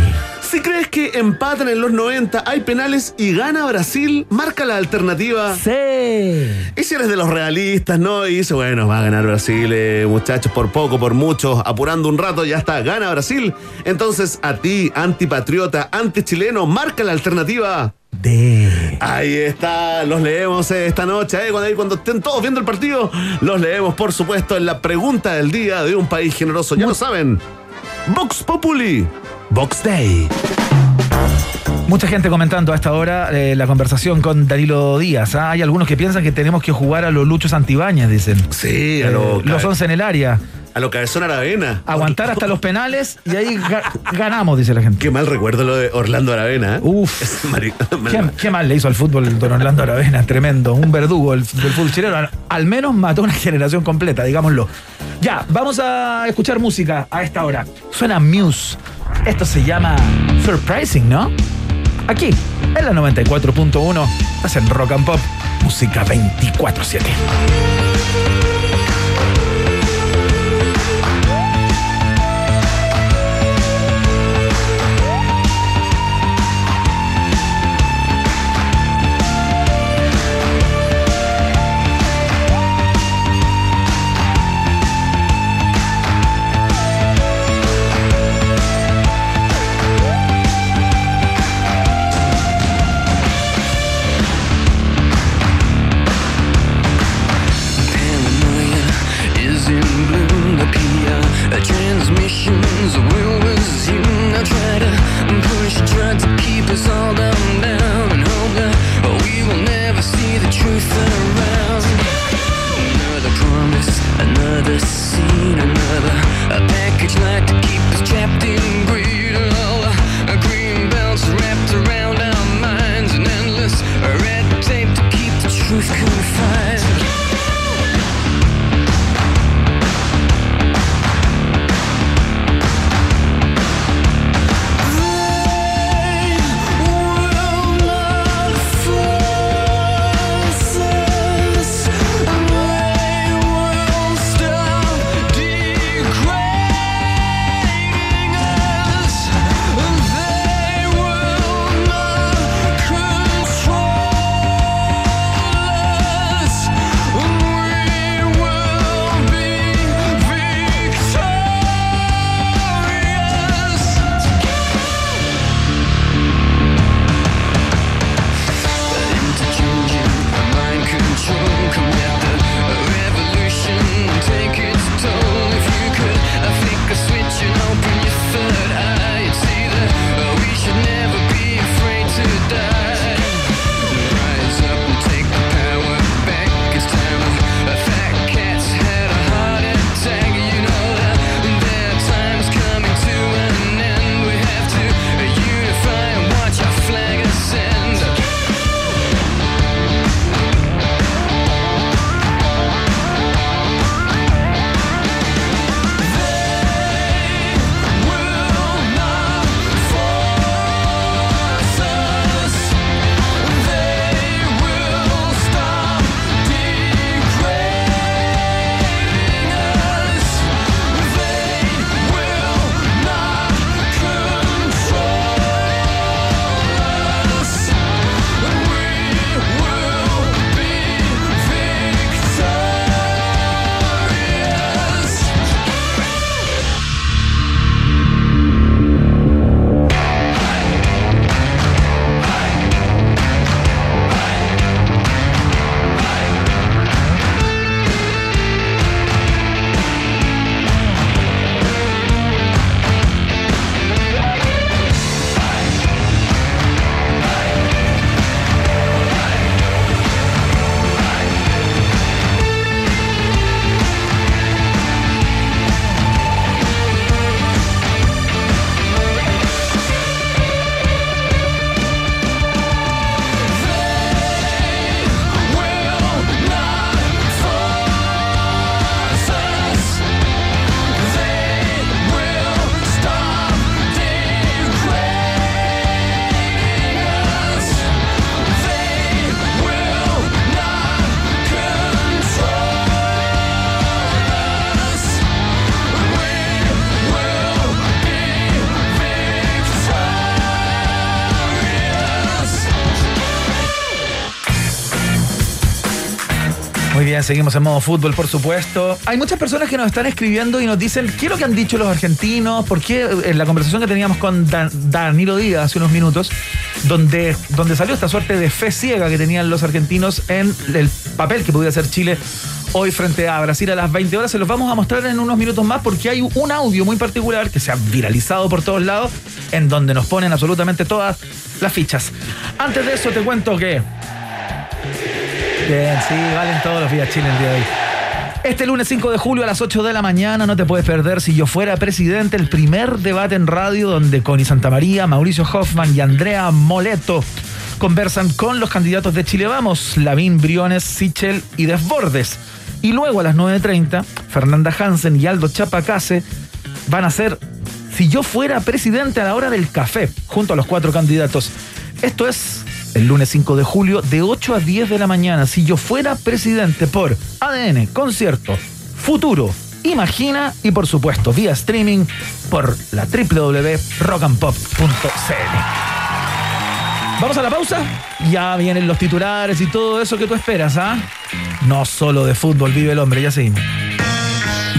Si crees que empatan en los 90, hay penales y gana Brasil, marca la alternativa. C. Y si eres de los realistas, ¿no? Y dice, bueno, va a ganar Brasil, eh, muchachos, por poco, por mucho, apurando un rato, ya está, gana Brasil. Entonces, a ti, antipatriota, antichileno, marca la alternativa. D. Ahí está, los leemos eh, esta noche, eh, cuando, ahí cuando estén todos viendo el partido, los leemos, por supuesto, en la pregunta del día de un país generoso. Ya lo saben, Vox Populi, Vox Day. Mucha gente comentando a esta hora eh, la conversación con Danilo Díaz. ¿ah? Hay algunos que piensan que tenemos que jugar a los luchos antibañas, dicen. Sí, a Eh, lo, los 11 en el área. A lo cabezón Aravena. Aguantar hasta los penales y ahí ga- ganamos, dice la gente. Qué mal recuerdo lo de Orlando Aravena. ¿eh? Uf. ¿Qué, qué mal le hizo al fútbol el don Orlando Aravena? Tremendo. Un verdugo del, fútbol chileno. Al, menos mató una generación completa, digámoslo. Ya, vamos a escuchar música a esta hora. Suena Muse. Esto se llama Surprising, ¿no? Aquí, en la 94.1, estás en Rock and Pop, música 24-7. Seguimos en modo fútbol, por supuesto. Hay muchas personas que nos están escribiendo y nos dicen qué es lo que han dicho los argentinos, por qué en la conversación que teníamos con Dan- Danilo Díaz hace unos minutos, donde, donde salió esta suerte de fe ciega que tenían los argentinos en el papel que podía hacer Chile hoy frente a Brasil a las 20 horas. Se los vamos a mostrar en unos minutos más porque hay un audio muy particular que se ha viralizado por todos lados en donde nos ponen absolutamente todas las fichas. Antes de eso te cuento que... Bien, sí, valen todos los días Chile el día de hoy. Este lunes 5 de julio a las 8 de la mañana no te puedes perder si yo fuera presidente el primer debate en radio donde Connie Santamaría, Mauricio Hoffman y Andrea Moleto conversan con los candidatos de Chile Vamos, Lavín Briones, Sichel y Desbordes. Y luego a las 9.30, Fernanda Hansen y Aldo Chapacase van a ser si yo fuera presidente a la hora del café, junto a los cuatro candidatos. Esto es el lunes 5 de julio de 8 a 10 de la mañana. Si yo fuera presidente por ADN, concierto, futuro, imagina y por supuesto vía streaming por la www.rockandpop.cl. Vamos a la pausa. Ya vienen los titulares y todo eso que tú esperas, ¿ah? No solo de fútbol vive el hombre, ya seguimos.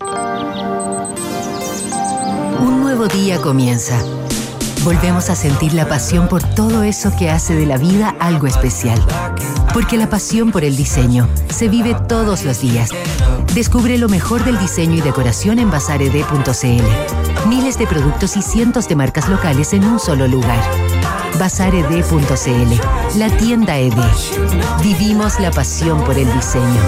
Un nuevo día comienza. Volvemos a sentir la pasión por todo eso que hace de la vida algo especial. Porque la pasión por el diseño se vive todos los días. Descubre lo mejor del diseño y decoración en bazared.cl. Miles de productos y cientos de marcas locales en un solo lugar. Bazared.cl, la tienda ED. Vivimos la pasión por el diseño.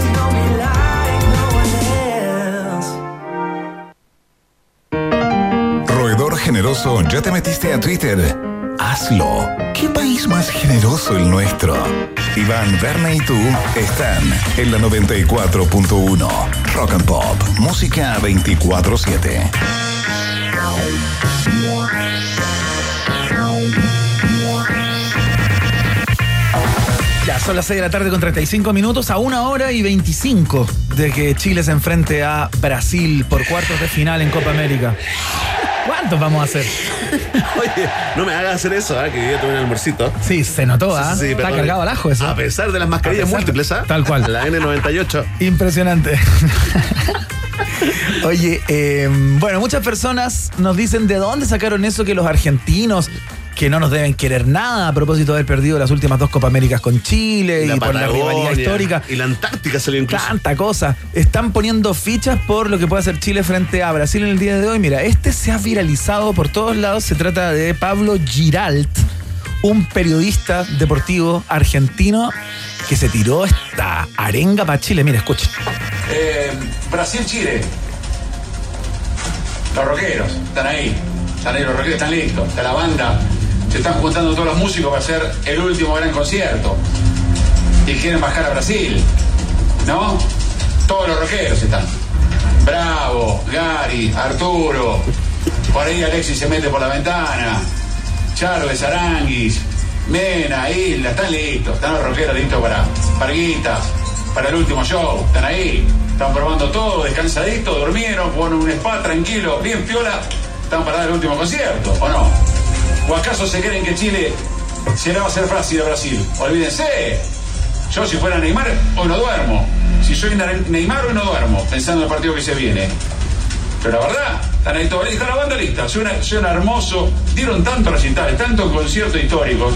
Generoso, ¿ya te metiste a Twitter? Hazlo. ¿Qué país más generoso el nuestro? Iván, Verne y tú están en la 94.1. Rock and Pop. Música 24-7. Ya son las 6 de la tarde con 35 minutos a una hora y 25 de que Chile se enfrente a Brasil por cuartos de final en Copa América. ¿Cuántos vamos a hacer? Oye, no me hagas hacer eso, ¿ah? que yo tuve un almuercito. Sí, se notó, ¿ah? Sí, sí, Está cargado al ajo eso. A pesar de las mascarillas pesar múltiples, ¿ah? Tal cual. La N98. Impresionante. Oye, eh, bueno, muchas personas nos dicen de dónde sacaron eso que los argentinos que no nos deben querer nada a propósito de haber perdido las últimas dos Copa Américas con Chile y, por la rivalidad histórica. Y la Antártica salió incluso. Tanta cosa. Están poniendo fichas por lo que puede hacer Chile frente a Brasil en el día de hoy. Mira, este se ha viralizado por todos lados. Se trata de Pablo Giralt, un periodista deportivo argentino que se tiró esta arenga para Chile. Mira, escucha. Eh, Brasil-Chile. Los rockeros, están ahí. Están ahí, los rockeros están listos. Está la banda. Se están juntando todos los músicos para hacer el último gran concierto. Y quieren bajar a Brasil. ¿No? Todos los rockeros están. Bravo, Gary, Arturo. Por ahí Alexis se mete por la ventana. Charo de Saranguis. Mena, Isla, están listos. Están los rockeros listos para Parguitas, para el último show. Están ahí. Están probando todo, descansaditos, durmieron, fueron un spa tranquilo, bien piola. Están para dar el último concierto, ¿o no? ¿O acaso se creen que Chile se le va a hacer fácil a Brasil? Olvídense. Yo si fuera Neymar, hoy no duermo. Si soy Neymar, hoy no duermo, pensando en el partido que se viene. Pero la verdad, están ahí todos, está la banda lista, suena, suena hermoso, dieron tantos recitales, tantos conciertos históricos.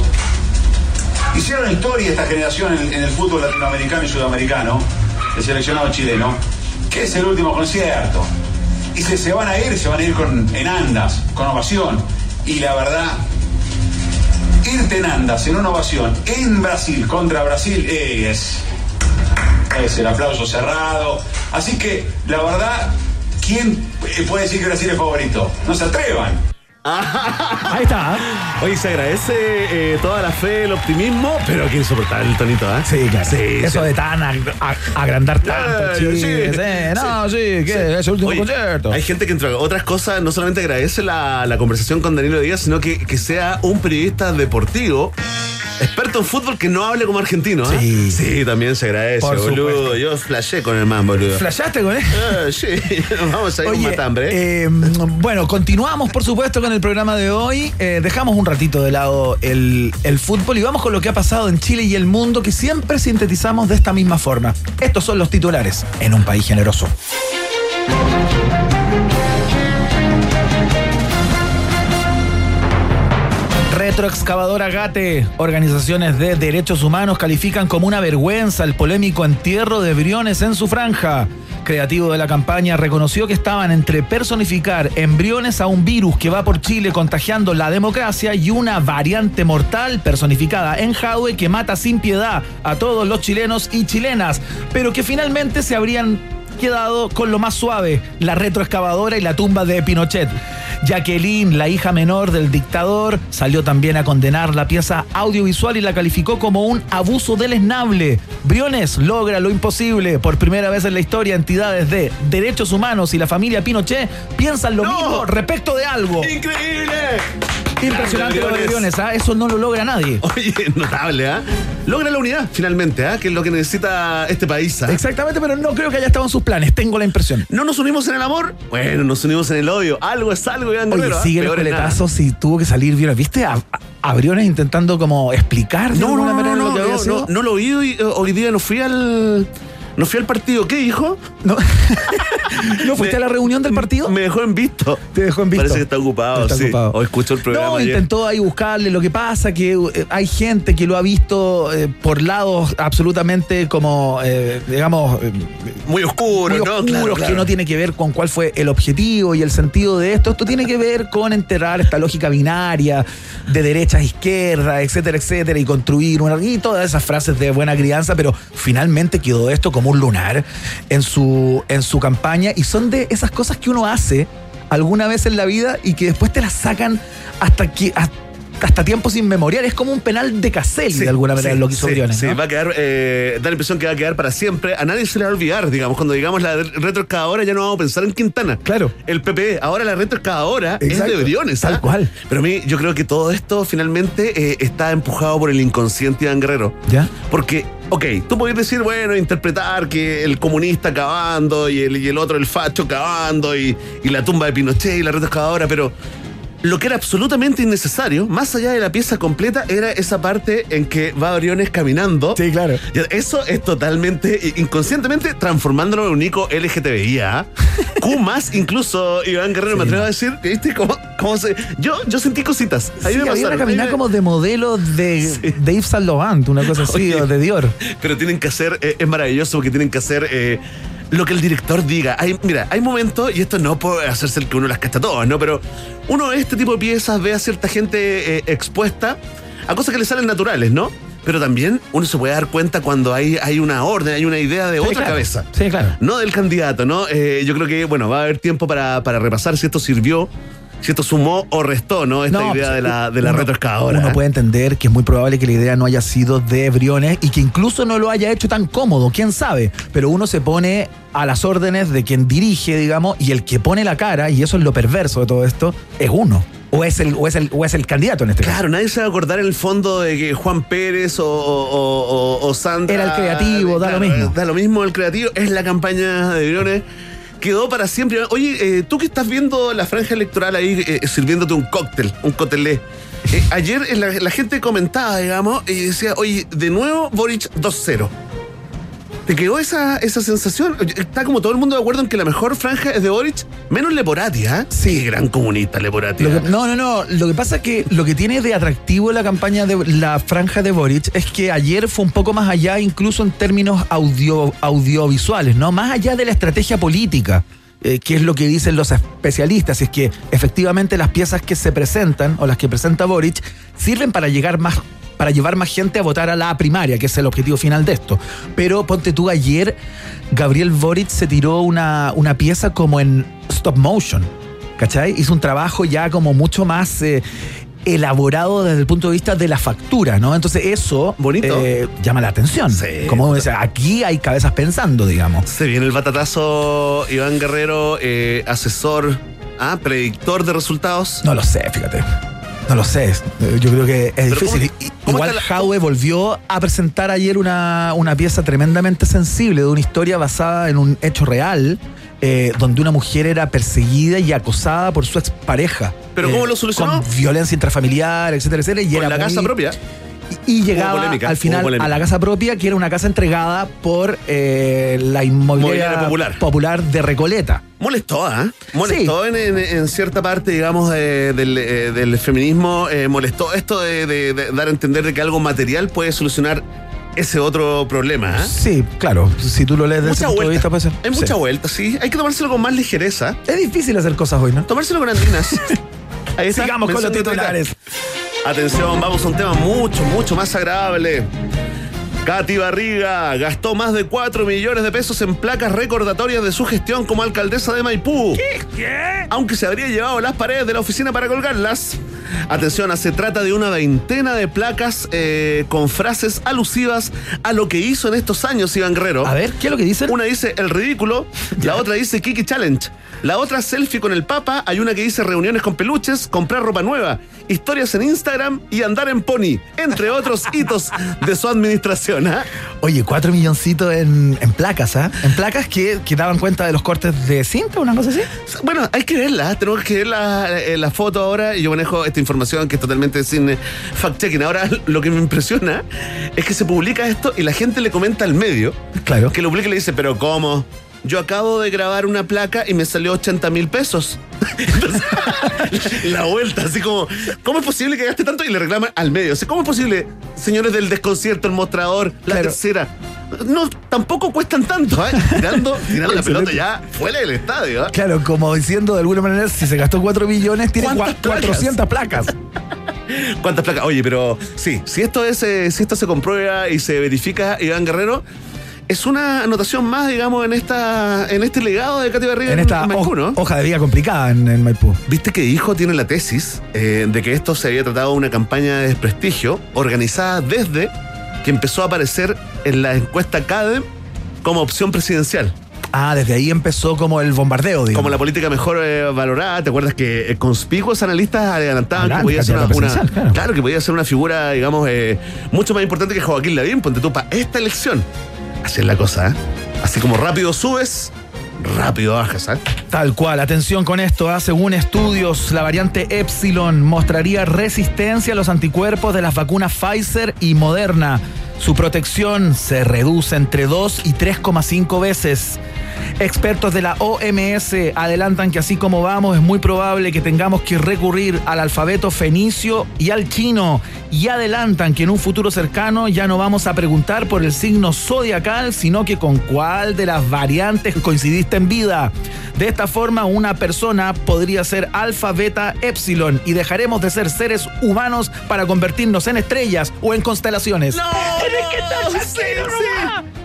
Hicieron historia esta generación en, en el fútbol latinoamericano y sudamericano, el seleccionado chileno, que es el último concierto. Y si se van a ir, se van a ir con, en andas, con ovación. Y la verdad, irte en andas, en una ovación, en Brasil, contra Brasil, eh, es, es el aplauso cerrado. Así que, la verdad, ¿quién eh, puede decir que Brasil es favorito? No se atrevan. Ahí está. Oye, se agradece eh, toda la fe, el optimismo, pero qué insoportable el tonito, ¿ah? Sí, claro. Sí, Eso sí. de tan ag- ag- agrandar tanto, Eh, sí. sí. No, sí, que es el último Oye, concierto. Hay gente que entre otras cosas no solamente agradece la, la conversación con Danilo Díaz, sino que, que sea un periodista deportivo, experto en fútbol que no hable como argentino. ¿ah? Sí. sí, también se agradece, Por boludo. supuesto. Yo flashé con el man, boludo. ¿Flashaste con él? Eh, sí, vamos a ir un Oye, matambre. eh, bueno, continuamos por supuesto con el programa de hoy. Eh, dejamos un ratito de lado el, el fútbol y vamos con lo que ha pasado en Chile y el mundo que siempre sintetizamos de esta misma forma. Estos son los titulares en un país generoso. Retroexcavadora Gate. Organizaciones de derechos humanos califican como una vergüenza el polémico entierro de Briones en su franja. Creativo de la campaña reconoció que estaban entre personificar embriones a un virus que va por Chile contagiando la democracia y una variante mortal personificada en Jadwe que mata sin piedad a todos los chilenos y chilenas, pero que finalmente se habrían quedado con lo más suave, la retroexcavadora y la tumba de Pinochet. Jacqueline, la hija menor del dictador, salió también a condenar la pieza audiovisual y la calificó como un abuso deleznable. Briones logra lo imposible. Por primera vez en la historia, entidades de derechos humanos y la familia Pinochet piensan lo ¡No! mismo respecto de algo. ¡Increíble! Impresionante lo de Briones. ¿ah? Eso no lo logra nadie. Oye, notable, ¿ah? Logra la unidad finalmente, ¿ah? Que es lo que necesita este país, ¿ah? Exactamente, pero no creo que haya estado en sus planes, tengo la impresión. ¿No nos unimos en el amor? Bueno, nos unimos en el odio. Algo es algo, Iván Oye, Guerrero. ¿ah? sigue el Peor es nada. coletazo si tuvo que salir Briones. ¿Viste? A, a- a Briones intentando como explicar de No, no, alguna no, manera no, lo que no, había no, sido. no lo vi hoy, hoy día, no fui al. No fui al partido. ¿Qué dijo? No. ¿No fuiste a la reunión del partido? Me dejó en visto. Te dejó en visto. Parece que está ocupado, Está sí. ocupado. O escuchó el programa. No, ayer. intentó ahí buscarle. Lo que pasa que eh, hay gente que lo ha visto eh, por lados absolutamente como, eh, digamos, Muy oscuro, ¿no? oscuros, Claro, claro. que no tiene que ver con cuál fue el objetivo y el sentido de esto. Esto tiene que ver con enterrar esta lógica binaria de derecha a izquierda, etcétera, etcétera, y construir una y todas esas frases de buena crianza, pero finalmente quedó esto como un lunar en su, en su campaña y son de esas cosas que uno hace alguna vez en la vida y que después te las sacan hasta que hasta tiempos inmemoriales. Es como un penal de Caselli, Sí, de alguna manera, sí, lo que hizo sí, Briones, sí, ¿no? va a quedar, eh, da la impresión que va a quedar para siempre. A nadie se le va a olvidar, digamos, cuando digamos la retroexcavadora ya no vamos a pensar en Quintana. Claro. El PPE, ahora la retroexcavadora es Exacto, de Briones. tal ¿ah? cual. Pero a mí, yo creo que todo esto finalmente eh, está empujado por el inconsciente de Iván Guerrero. ¿Ya? Porque, ok, tú podés decir, bueno, interpretar que el comunista cavando y el, y el otro, el facho cavando y, y la tumba de Pinochet y la retroexcavadora, pero lo que era absolutamente innecesario, más allá de la pieza completa, era esa parte en que va Briones caminando. Sí, claro. Eso es totalmente, inconscientemente, transformándolo en un único LGTBI. ¿ah? Q más, incluso, Iván Guerrero, me atrevo a decir, ¿viste cómo, cómo se...? Yo, yo sentí cositas. Ahí Sí, me había pasaron, una caminar ahí me- como de modelo de, de Yves Saint Laurent, una cosa así, Oye. o de Dior. Pero tienen que hacer, eh, es maravilloso porque tienen que hacer eh, lo que el director diga. Hay, mira, hay momentos, y esto no puede hacerse el que uno las casta todas, ¿no? Pero uno este tipo de piezas ve a cierta gente eh, expuesta a cosas que le salen naturales, ¿no? Pero también uno se puede dar cuenta cuando hay, hay una orden, hay una idea de Sí, otra claro. cabeza. Sí, claro. No del candidato, ¿no? Eh, yo creo que, bueno, va a haber tiempo para, para repasar si esto sirvió, si esto sumó o restó, ¿no? Esta No, idea pues, de la, de la uno- retroexcavadora. Uno puede entender que es muy probable que la idea no haya sido de Briones y que incluso no lo haya hecho tan cómodo, quién sabe. Pero uno se pone a las órdenes de quien dirige, digamos, y el que pone la cara, y eso es lo perverso de todo esto, es uno. O es el, o es el, o es el candidato en este caso. Claro, nadie se va a acordar en el fondo de que Juan Pérez o, o- o- o- o Sandra. Era el creativo, da lo mismo. Da lo mismo el creativo, es la campaña de Briones. Quedó para siempre. Oye, eh, tú que estás viendo la franja electoral ahí eh, sirviéndote un cóctel, un cotelé. Eh, ayer eh, la, la gente comentaba, digamos, y decía, oye, de nuevo Boric 2-0. ¿Te quedó esa, esa sensación? Está como todo el mundo de acuerdo en que la mejor franja es de Boric, menos Leporati, ¿ah? Sí, gran comunista Leporati. ¿ah? no, no, no. Lo que pasa es que lo que tiene de atractivo la campaña de la franja de Boric es que ayer fue un poco más allá, incluso en términos audio, audiovisuales, ¿no? Más allá de la estrategia política eh, qué es lo que dicen los especialistas, si es que efectivamente las piezas que se presentan o las que presenta Boric sirven para llegar más para llevar más gente a votar a la primaria, que es el objetivo final de esto. Pero ponte tú ayer, Gabriel Boric se tiró una, una pieza como en stop motion. ¿Cachai? Hizo un trabajo ya como mucho más eh, elaborado desde el punto de vista de la factura, ¿no? Entonces eso Bonito. eh, llama la atención. Sí. Como dice, aquí hay cabezas pensando, digamos. Se viene el batatazo, Iván Guerrero, eh, asesor, ah, predictor de resultados. No lo sé, fíjate. No lo sé. Yo creo que es difícil. ¿Cómo- I- cómo Igual Jaue volvió a presentar ayer una, una pieza tremendamente sensible de una historia basada en un hecho real. eh, donde una mujer era perseguida y acosada por su expareja. ¿Pero cómo lo solucionó? Con violencia intrafamiliar, etcétera, etcétera. Y Con era la casa propia. Y, llegaba polémica, al final a la casa propia, que era una casa entregada por eh, la inmobiliaria Popular. popular de Recoleta. Molestó, ¿ah? Molestó en, en- en cierta parte, digamos, del, eh, del feminismo. eh, molestó esto de, de- de dar a entender de que algo material puede solucionar ese otro problema. ¿ah? Sí, claro. Si tú lo lees desde ese punto de vista, puede ser. Hay Sí. mucha vuelta, sí. Hay que tomárselo con más ligereza. Es difícil hacer cosas hoy, ¿no? Tomárselo con andinas. Ahí está, Sigamos con los titulares. Atención, vamos a un tema mucho, mucho más agradable. Katy Barriga gastó más de 4 millones de pesos en placas recordatorias de su gestión como alcaldesa de Maipú. Aunque se habría llevado las paredes de la oficina para colgarlas. Atención, se trata de una veintena de placas eh, con frases alusivas a lo que hizo en estos años Iván Guerrero. A ver, ¿qué es lo que dicen? Una dice el ridículo, la otra dice Kiki Challenge, la otra selfie con el Papa, hay una que dice reuniones con peluches, comprar ropa nueva, historias en Instagram y andar en pony, entre otros hitos de su administración. ¿ah? Oye, cuatro milloncitos en, en placas, ¿ah? En placas que, que daban cuenta de los cortes de cinta, una cosa así. Bueno, hay que verla, tenemos que ver la, eh, la foto ahora y yo manejo esta información que es totalmente sin eh, fact-checking. Ahora lo que me impresiona es que se publica esto y la gente le comenta al medio Claro. que lo publica y le dice, pero ¿cómo? Yo acabo de grabar una placa y me salió 80 mil pesos. Entonces, la vuelta, así como, ¿cómo es posible que gaste tanto? Y le reclaman al medio. O sea, ¿cómo es posible, señores del desconcierto, el mostrador, la Claro. tercera? No, tampoco cuestan tanto, ¿eh? Tirando, tirando la pelota ya fuera del estadio, ¿eh? Claro, como diciendo de alguna manera, si se gastó cuatro millones, tiene ¿Cuántas cua- placas? 400 placas. ¿Cuántas placas? Oye, pero sí, si esto es, eh, si esto se comprueba y se verifica, Iván Guerrero, es una anotación más, digamos, en esta, en este legado de Katy Barriga En esta Maipú, ho- ¿no? hoja de vida complicada en, en Maipú. Viste que hijo tiene la tesis eh, de que esto se había tratado de una campaña de desprestigio organizada desde que empezó a aparecer en la encuesta CADEM como opción presidencial. Ah, desde ahí empezó como el bombardeo, digamos. Como la política mejor eh, valorada, ¿te acuerdas que eh, conspicuos analistas adelantaban que podía ser una, claro. que podía ser una figura, digamos, eh, mucho más importante que Joaquín Lavín, ponte tú, para esta elección. Así es la cosa, ¿eh? Así como rápido subes, rápido ¿eh? Tal cual, atención con esto, ¿ah? según estudios, la variante Epsilon mostraría resistencia a los anticuerpos de las vacunas Pfizer y Moderna. Su protección se reduce entre 2 y 3,5 veces. Expertos de la OMS adelantan que así como vamos es muy probable que tengamos que recurrir al alfabeto fenicio y al chino y adelantan que en un futuro cercano ya no vamos a preguntar por el signo zodiacal, sino que con cuál de las variantes coincidiste en vida. De esta forma, una persona podría ser alfa, beta, epsilon y dejaremos de ser seres humanos para convertirnos en estrellas o en constelaciones.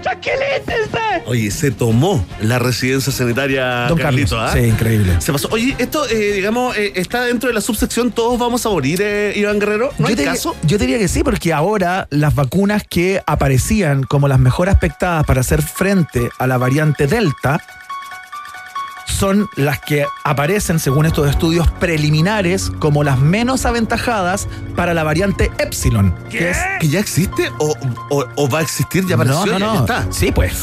Oye, se tomó la residencia sanitaria, Don Carlito, Carlos. ¿ah? Sí, increíble. Se pasó. Oye, esto, eh, digamos, eh, está dentro de la subsección Todos vamos a morir, eh, Iván Guerrero. ¿No yo hay diría- caso? Yo diría que sí, porque ahora las vacunas que aparecían como las mejor aspectadas para hacer frente a la variante Delta son las que aparecen, según estos estudios preliminares, como las menos aventajadas para la variante Epsilon. Que es ¿Que ya existe o, o- o va a existir? Ya apareció, no, no. ya está. Sí, pues.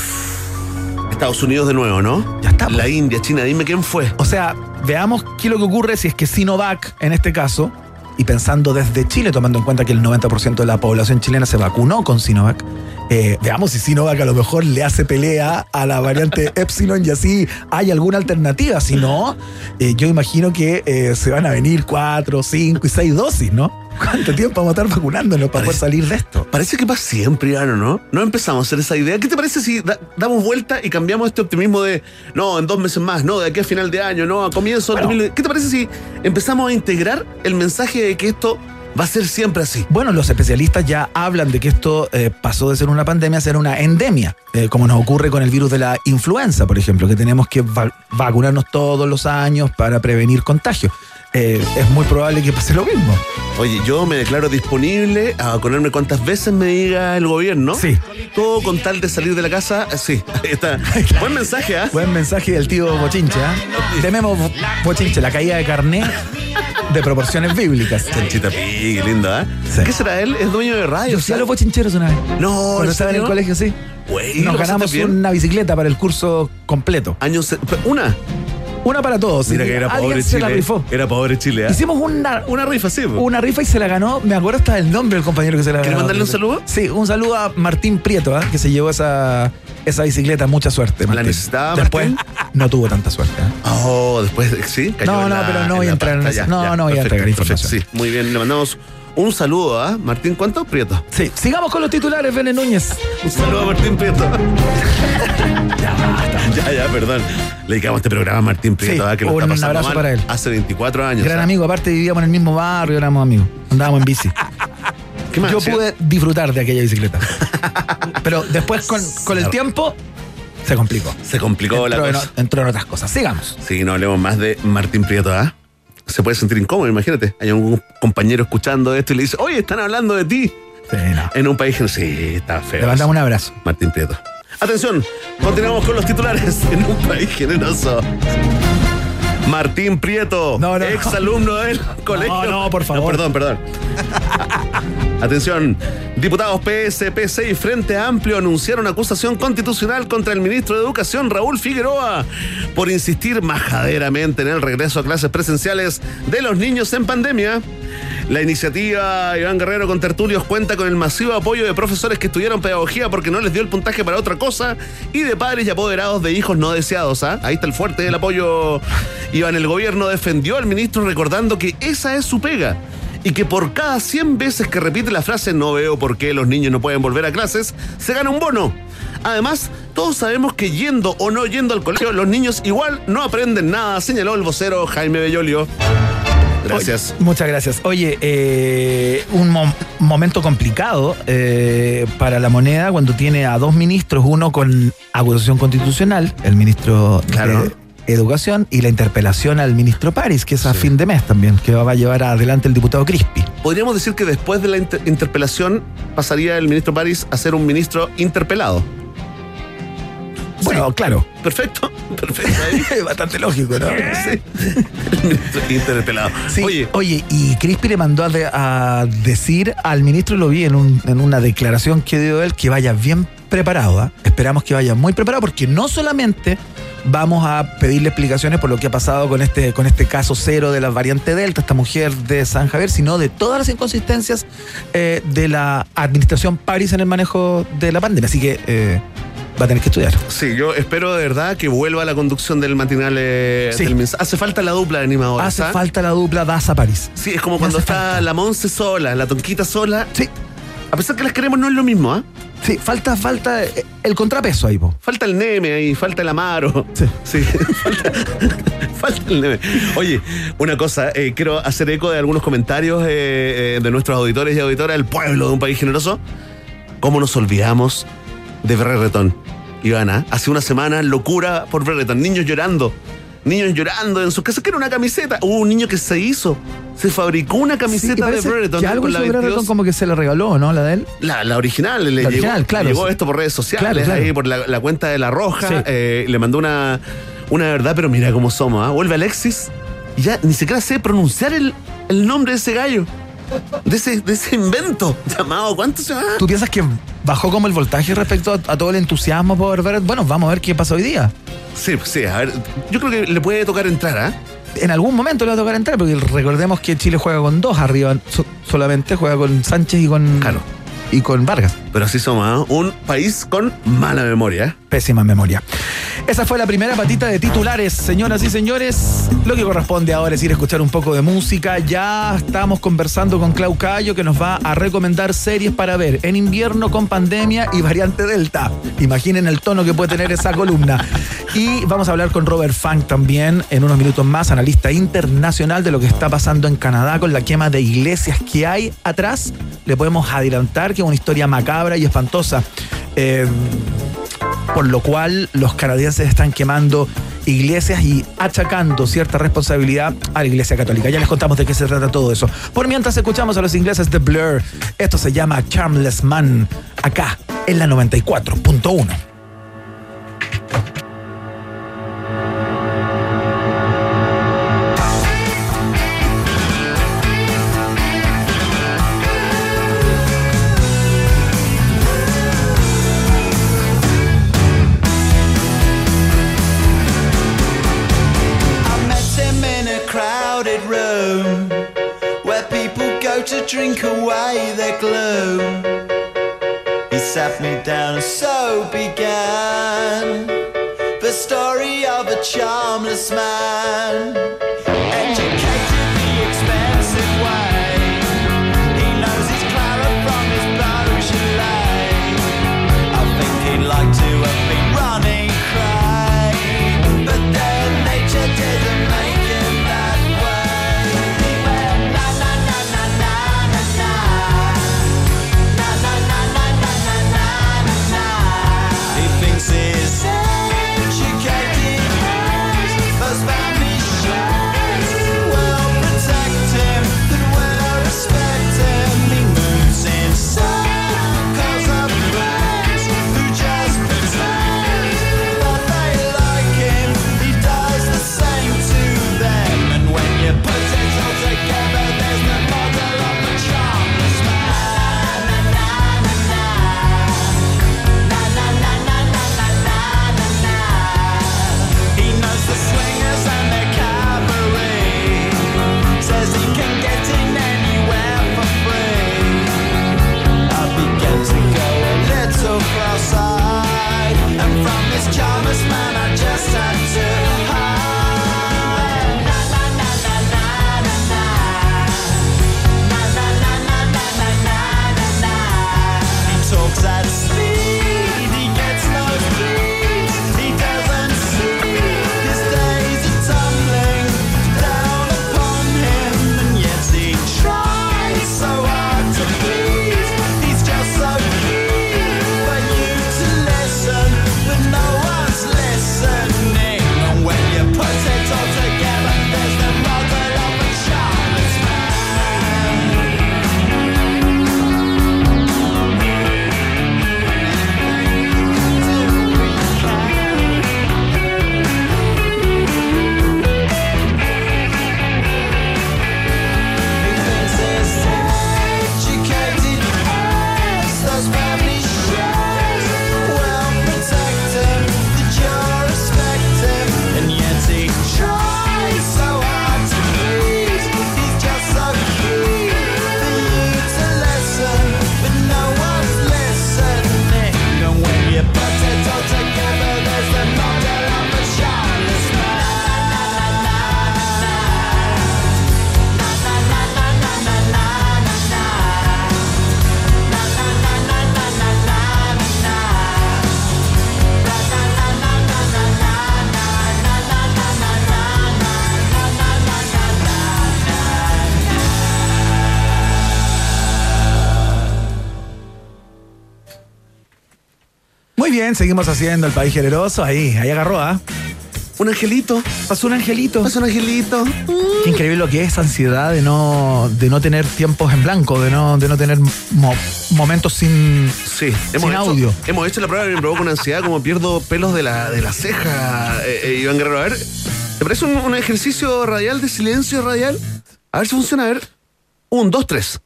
Estados Unidos de nuevo, ¿no? Ya está, pues. La India, China, dime quién fue. O sea, veamos qué es lo que ocurre si es que Sinovac, en este caso, y pensando desde Chile, tomando en cuenta que el 90% de la población chilena se vacunó con Sinovac, Eh, veamos si Sinovac a lo mejor le hace pelea a la variante Epsilon y así hay alguna alternativa. Si no, eh, yo imagino que eh, se van a venir cuatro, cinco y seis dosis, ¿no? ¿Cuánto tiempo vamos a estar vacunándonos para poder salir de esto? Parece que pasa siempre, Iván, ¿no? No empezamos a hacer esa idea. ¿Qué te parece si da- damos vuelta y cambiamos este optimismo de, no, en dos meses más, no, de aquí a final de año, no, a comienzo Bueno. 2020? ¿Qué te parece si empezamos a integrar el mensaje de que esto va a ser siempre así? Bueno, los especialistas ya hablan de que esto eh, pasó de ser una pandemia a ser una endemia, eh, como nos ocurre con el virus de la influenza, por ejemplo, que tenemos que va- vacunarnos todos los años para prevenir contagios. Eh, es muy probable que pase lo mismo. Oye, yo me declaro disponible a vacunarme cuantas veces me diga el gobierno. Sí. Todo con tal de salir de la casa. eh, Sí, ahí está. Buen mensaje, ¿ah? Buen mensaje del tío Bochinche, ¿ah? Tememos Bochinche, la caída de carné de proporciones bíblicas. Chanchita Pi, qué lindo, ¿ah? Sí. ¿Qué será él? Es dueño de radio. Yo fui a los bochincheros una vez. No, Cuando ¿en estaba en el colegio, sí. ¿lo Nos ganamos una bicicleta para el curso completo. Años. Una. Una para todos. Mira que era Alguien pobre se la Chile. rifó. Era pobre Chile, ¿ah? Hicimos una, Una rifa, sí. po. una rifa y se la ganó. Me acuerdo hasta el nombre del compañero que se la ganó. ¿Quieres mandarle un saludo? Sí, un saludo a Martín Prieto, ¿ah? que se llevó esa, esa bicicleta. Mucha suerte. ¿La Martín. necesitaba, Después no tuvo tanta suerte. ¿ah? Oh, después, sí. cayó No, en no, la- pero no en voy a la entrar en pasta, eso. No, no voy a perfecto, entregar perfecto, información. Sí, muy bien. Le mandamos un saludo a Martín. ¿Cuánto? Prieto. Sí, sigamos con los titulares, Benes Núñez. Un saludo a Martín Prieto. ya, ya, perdón. Le dedicamos este programa a Martín Prieto, Sí, ah, que lo un está pasando abrazo mal para él. Hace 24 años. Gran ah. amigo, aparte vivíamos en el mismo barrio, éramos amigos. Andábamos en bici. ¿Qué más? Yo ¿Sí? pude disfrutar de aquella bicicleta. Pero después, con, con el tiempo, se complicó. Se complicó la Entró en, cosa. entró en otras cosas. Sigamos. Sí, no hablemos más de Martín Prieto, ¿ah? Se puede sentir incómodo, imagínate. Hay un compañero escuchando esto y le dice, oye, están hablando de ti. Sí, no. En un país que sí, está feo. Le mandamos un abrazo. Martín Prieto. Atención, continuamos con los titulares en un país generoso. Martín Prieto, No, no. ex alumno del colegio. no, por favor. perdón, perdón. Atención, diputados PS, PC y Frente Amplio anunciaron acusación constitucional contra el ministro de Educación, Raúl Figueroa, por insistir majaderamente en el regreso a clases presenciales de los niños en pandemia. La iniciativa Iván Guerrero con Tertulios cuenta con el masivo apoyo de profesores que estudiaron pedagogía porque no les dio el puntaje para otra cosa y de padres y apoderados de hijos no deseados. ¿ah? Ahí está el fuerte del apoyo. Iván, el gobierno defendió al ministro recordando que esa es su pega y que por cada 100 veces que repite la frase no veo por qué los niños no pueden volver a clases, se gana un bono. Además, todos sabemos que yendo o no yendo al colegio, los niños igual no aprenden nada, señaló el vocero Jaime Bellolio. Gracias. Oye, muchas gracias. Oye, eh, un mo- momento complicado eh, para la moneda cuando tiene a dos ministros, uno con acusación constitucional, el ministro Claro. de Educación, y la interpelación al ministro París, que es a fin de mes también, que va a llevar adelante el diputado Crispi. Podríamos decir que después de la inter- interpelación pasaría el ministro París a ser un ministro interpelado. Bueno, claro. Perfecto, perfecto. Bastante lógico, ¿no? Sí. Interpelado. Sí, Oye, oye, y Crispi le mandó a, de- a decir al ministro, lo vi en, un- en una declaración que dio él, que vaya bien preparado. ¿ah? Esperamos que vaya muy preparado porque no solamente vamos a pedirle explicaciones por lo que ha pasado con este, con este caso cero de la variante Delta, esta mujer de San Javier, sino de todas las inconsistencias eh, de la administración París en el manejo de la pandemia. Así que eh, va a tener que estudiar. sí, yo espero de verdad que vuelva a la conducción del matinal eh, Sí. del mensaje. Hace falta la dupla de animadores. Hace falta la dupla Daza París. Sí, es como cuando está falta. la Monse sola, la Tonquita sola. Sí, A pesar que las queremos, no es lo mismo, ¿ah? sí, falta, falta eh, el contrapeso ahí, po. Falta el Neme ahí, falta el Amaro. Sí. Sí, falta, falta el Neme. Oye, una cosa, eh, quiero hacer eco de algunos comentarios eh, de nuestros auditores y auditoras del pueblo de un país generoso. ¿Cómo nos olvidamos de Berretón? Ivana, hace una semana, locura por Berretón. Niños llorando. Niños llorando en sus casas. que era una camiseta? Hubo un niño que se hizo. Se fabricó una Sí, camiseta de Brereton que algo con la hizo Brereton 22. como que se le regaló, ¿no? La de él. La, la original, le La llegó, original, claro, le llegó sí. esto por redes sociales, Claro, claro. ahí por la, la cuenta de La Roja, Sí. eh, le mandó una, una verdad, pero mira cómo somos, ¿ah? Vuelve Alexis y ya ni siquiera sé pronunciar el, el nombre de ese gallo, de ese, de ese invento llamado, ¿cuánto se llama? ¿Tú piensas que bajó como el voltaje respecto a, a todo el entusiasmo por ver? Bueno, vamos a ver qué pasa hoy día. Sí, sí, a ver, yo creo que le puede tocar entrar, ¿ah? En algún momento le va a tocar entrar, porque recordemos que Chile juega con dos arriba so- solamente, juega con Sánchez y con Claro. Y con Vargas. Pero así somos, ¿ah? un país con mala memoria. ¿eh? Pésima memoria. Esa fue la primera patita de titulares, señoras y señores. Lo que corresponde ahora es ir a escuchar un poco de música. Ya estamos conversando con Clau Cayo, que nos va a recomendar series para ver en invierno con pandemia y variante Delta. Imaginen el tono que puede tener esa columna. Y vamos a hablar con Robert Funk también en unos minutos más, analista internacional de lo que está pasando en Canadá con la quema de iglesias que hay atrás. Le podemos adelantar que una historia macabra y espantosa. Eh, por lo cual los canadienses están quemando iglesias y achacando cierta responsabilidad a la iglesia católica. Ya les contamos de qué se trata todo eso. Por mientras escuchamos a los ingleses de Blur, esto se llama Charmless Man, acá en la 94.1. drink away their gloom. He sat me down and so began the story of a charmless man. Bien, seguimos haciendo el país generoso. Ahí, ahí agarró, ¿ah? Un angelito. Pasó un angelito. Pasó un angelito. Qué increíble lo que es ansiedad de no, de no tener tiempos en blanco, de no, de no tener mo- momentos sin, Sí, hemos sin hecho, audio. Hemos hecho la prueba y me provoca una ansiedad como pierdo pelos de la, de la ceja, eh, eh, Iván Guerrero. A ver, ¿te parece un, un ejercicio radial de silencio radial? A ver si funciona. A ver. Un, dos, tres.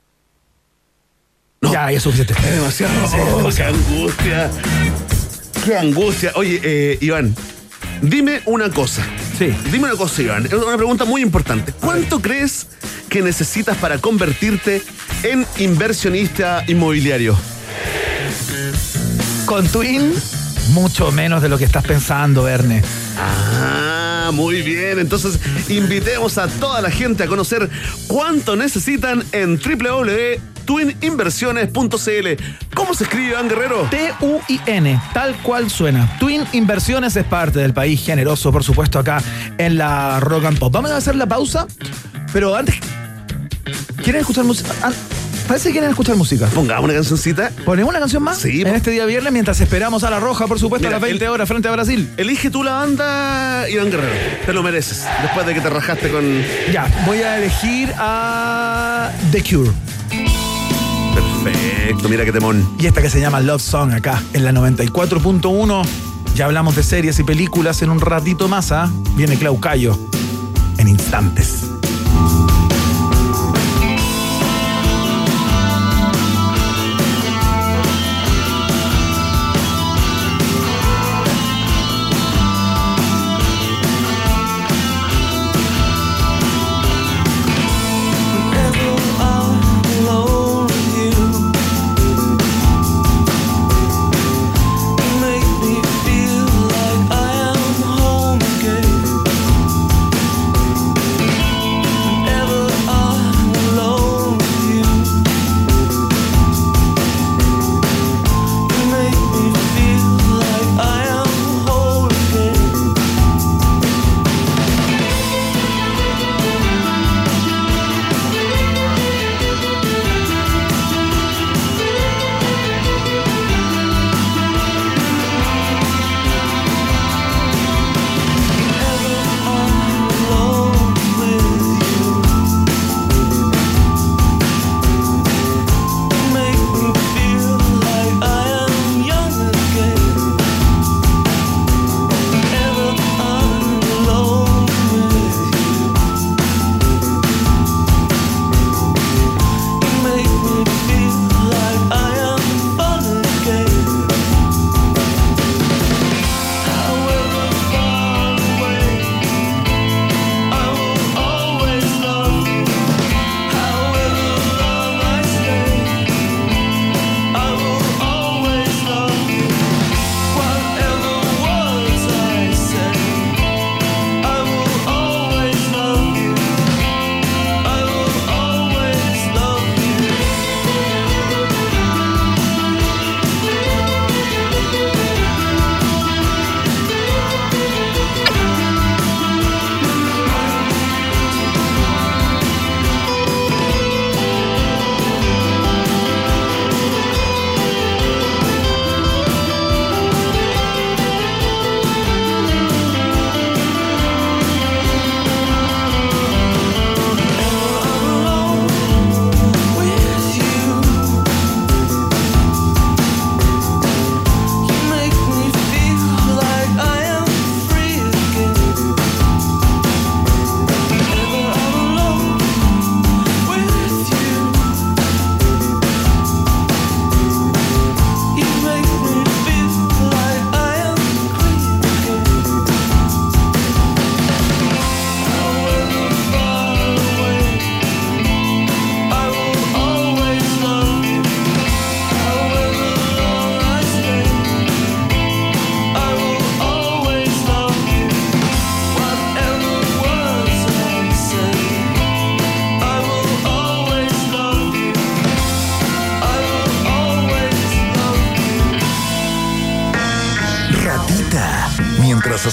Ya, ya es suficiente. Es demasiado. Oh, ¡Qué angustia! ¡Qué angustia! Oye, eh, Iván, dime una cosa. Sí. Dime una cosa, Iván. Es una pregunta muy importante. ¿Cuánto crees que necesitas para convertirte en inversionista inmobiliario? Con Twin, mucho menos de lo que estás pensando, Verne. Ah, muy bien. Entonces, invitemos a toda la gente a conocer cuánto necesitan en www.twininversiones.cl. ¿Cómo se escribe, Iván Guerrero? T-U-I-N, tal cual suena. Twin Inversiones es parte del país generoso, por supuesto, acá en la Rock and Pop. Vamos a hacer la pausa, pero antes. ¿Quieren escuchar música? Ah, Parece que quieren escuchar música. Pongamos una cancioncita. ¿Ponemos una canción más? Sí, En este día viernes, mientras esperamos a la Roja, por supuesto, Mira, a las 20 el- horas frente a Brasil. Elige tú la banda, Iván Guerrero. Te lo mereces. Después de que te rajaste con. Ya, voy a elegir a The Cure. Perfecto, mira qué temón. Y esta que se llama Love Song acá, en la 94.1. Ya hablamos de series y películas en un ratito más, ¿ah? Viene Clau Cayo en instantes.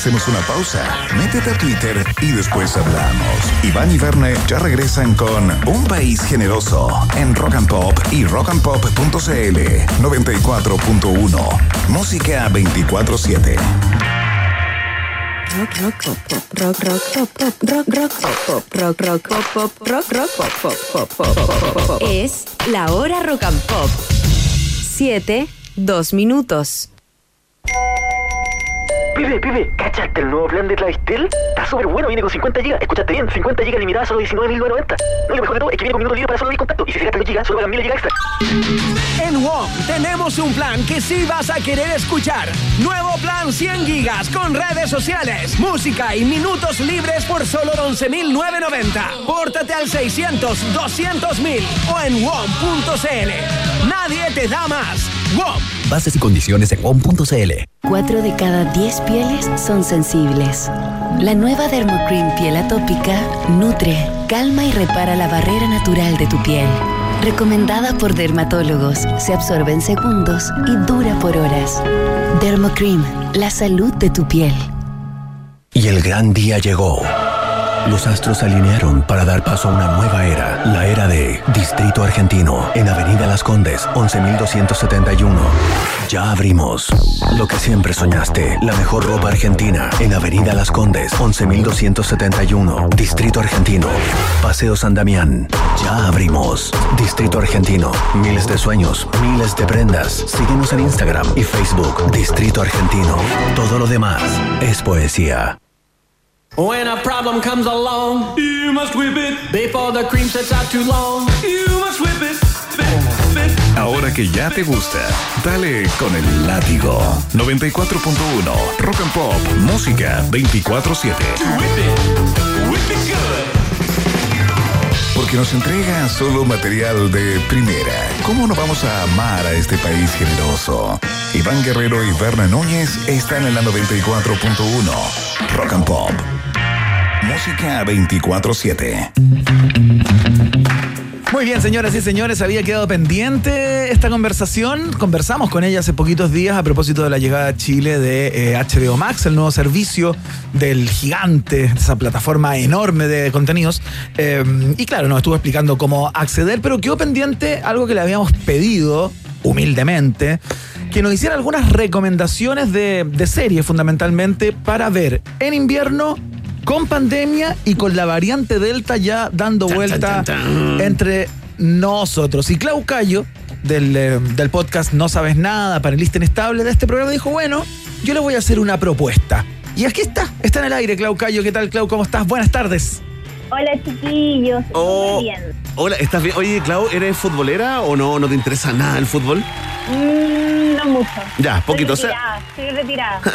Hacemos una pausa, métete a Twitter y después hablamos. Iván y Verne ya regresan con Un País Generoso en Rock and Pop y rockandpop.cl 94.1. Música 24-7. Rock, rock, pop, pop, rock, rock, pop, pop, rock, rock, pop, pop, rock, rock, pop, pop, rock, rock, pop, pop, pop, pop, pop. Es la hora rock and pop. Siete, dos minutos. Pibe, ¿cachaste el nuevo plan de Clavistel? Está súper bueno, viene con 50 GB. Escuchaste bien, 50 GB limitadas solo 19.990. No, lo mejor de todo es que viene con minutos libres para solo ir contacto. Y si se gastan los GB, solo pagan 1000 GB extra. En WOM tenemos un plan que sí vas a querer escuchar. Nuevo plan 100 gigas con redes sociales, música y minutos libres por solo 11.990. Pórtate al 600 200 mil o en WOM.cl. Nadie te da más. WOM. Bases y condiciones en WOM.cl. Cuatro de cada diez pieles son sensibles. La nueva Dermocream Piel Atópica nutre, calma y repara la barrera natural de tu piel. Recomendada por dermatólogos, se absorbe en segundos y dura por horas. Dermocream, la salud de tu piel. Y el gran día llegó. Los astros se alinearon para dar paso a una nueva era, la era de Distrito Argentino, en Avenida Las Condes, 11.271. Ya abrimos. Lo que siempre soñaste, la mejor ropa argentina, en Avenida Las Condes, 11.271, Distrito Argentino, Paseo San Damián. Ya abrimos. Distrito Argentino, miles de sueños, miles de prendas. Síguenos en Instagram y Facebook, Distrito Argentino. Todo lo demás es poesía. When a problem comes along, you must whip it before the cream sets out too long. You must whip it. Ahora que ya te gusta, dale con el látigo. 94.1 Rock and Pop, música 24/7. Porque nos entrega solo material de primera. ¿Cómo no vamos a amar a este país generoso? Iván Guerrero y Berna Núñez están en la 94.1 Rock and Pop. Música 24/7. Muy bien, señoras y señores, había quedado pendiente esta conversación. Conversamos con ella hace poquitos días a propósito de la llegada a Chile de eh, HBO Max, el nuevo servicio del gigante, esa plataforma enorme de contenidos. Eh, y claro, nos estuvo explicando cómo acceder, pero quedó pendiente algo que le habíamos pedido humildemente, que nos hiciera algunas recomendaciones de, de series fundamentalmente para ver en invierno con pandemia y con la variante Delta ya dando vuelta entre nosotros. Y Clau Cayo, del, eh, del podcast No Sabes Nada, panelista inestable de este programa, dijo, bueno, yo le voy a hacer una propuesta. Y aquí está, está en el aire Clau Cayo. ¿Qué tal, Clau? ¿Cómo estás? Buenas tardes. Hola chiquillos, Oh. bien. Hola, ¿estás bien? Oye, Clau, ¿eres futbolera o no, no te interesa nada el fútbol? Mm, no mucho. Ya, poquito, o Estoy sea- retirada, estoy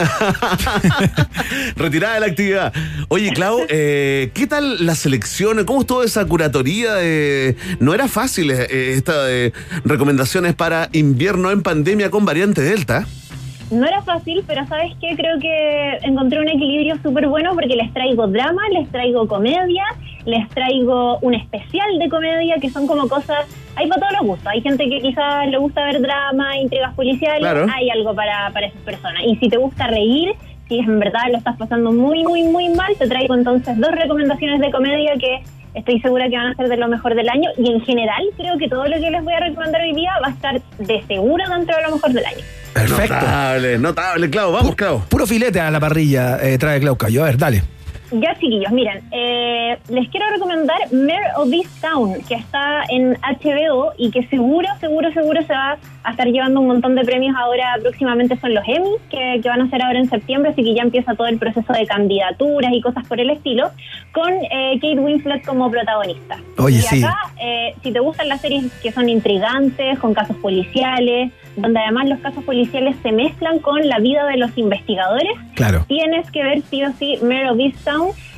retirada. Retirada de la actividad. Oye, Clau, eh, ¿qué tal la selección? ¿Cómo estuvo esa curatoría? no era fácil eh, esta de recomendaciones para invierno en pandemia con variante Delta. No era fácil, pero ¿sabes qué? Creo que encontré un equilibrio súper bueno porque les traigo drama, les traigo comedia, les traigo un especial de comedia que son como cosas... Hay para todos los gustos. Hay gente que quizás le gusta ver drama, intrigas policiales. Claro. Hay algo para, para esas personas. Y si te gusta reír, si en verdad lo estás pasando muy, muy, muy mal, te traigo entonces dos recomendaciones de comedia que estoy segura que van a ser de lo mejor del año. Y en general, creo que todo lo que les voy a recomendar hoy día va a estar de seguro dentro de lo mejor del año. Perfecto. Notable, notable, Clau. Vamos, Clau. Puro filete a la parrilla eh, trae Clau Cayo. A ver, dale. Ya, chiquillos, miren, eh, les quiero recomendar Mayor of This Town, que está en HBO y que seguro, seguro, seguro se va a estar llevando un montón de premios ahora próximamente son los Emmy, que, que van a ser ahora en septiembre, así que ya empieza todo el proceso de candidaturas y cosas por el estilo, con eh, Kate Winslet como protagonista. Oye, y sí. acá, eh, si te gustan las series que son intrigantes, con casos policiales, donde además los casos policiales se mezclan con la vida de los investigadores, Claro. Tienes que ver sí o sí Mare of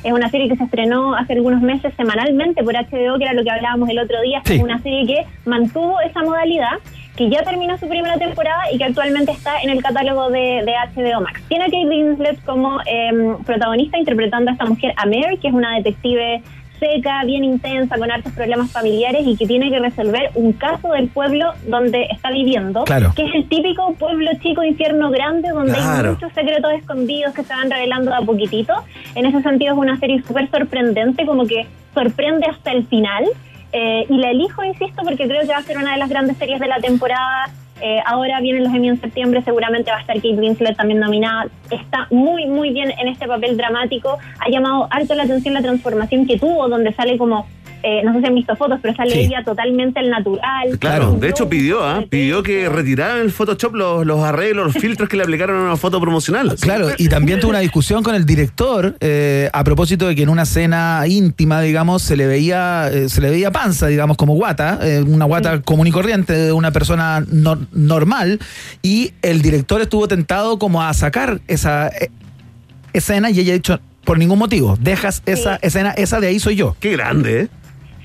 Es una serie que se estrenó hace algunos meses semanalmente por HBO, que era lo que hablábamos el otro día. Sí. Es una serie que mantuvo esa modalidad, que ya terminó su primera temporada y que actualmente está en el catálogo de, de HBO Max. Tiene a Kate Winslet como em, protagonista interpretando a esta mujer, a Mare, que es una detective seca, bien intensa, con hartos problemas familiares y que tiene que resolver un caso del pueblo donde está viviendo, Claro. que es el típico pueblo chico, infierno grande, donde hay Claro. muchos secretos escondidos que se van revelando de a poquitito. En ese sentido es una serie súper sorprendente, como que sorprende hasta el final. Eh, y la elijo, insisto, porque creo que va a ser una de las grandes series de la temporada. Eh, ahora vienen los Emmy en septiembre, seguramente va a estar Kate Winslet también nominada. Está muy, muy bien en este papel dramático. Ha llamado harto la atención la transformación que tuvo, donde sale como, eh, no sé si han visto fotos, pero sale Sí. ella totalmente al natural. Claro, de hecho pidió, ¿ah? globo pidió que retiraran el Photoshop los, los arreglos, los filtros que le aplicaron a una foto promocional. Claro, y también tuvo una discusión con el director eh, a propósito de que en una cena íntima, digamos, se le veía, eh, se le veía panza, digamos, como guata, eh, una guata común y corriente de una persona no- normal, y el director estuvo tentado como a sacar esa eh, escena y ella ha dicho, por ningún motivo, dejas esa escena, esa de ahí soy yo. Qué grande, ¿eh?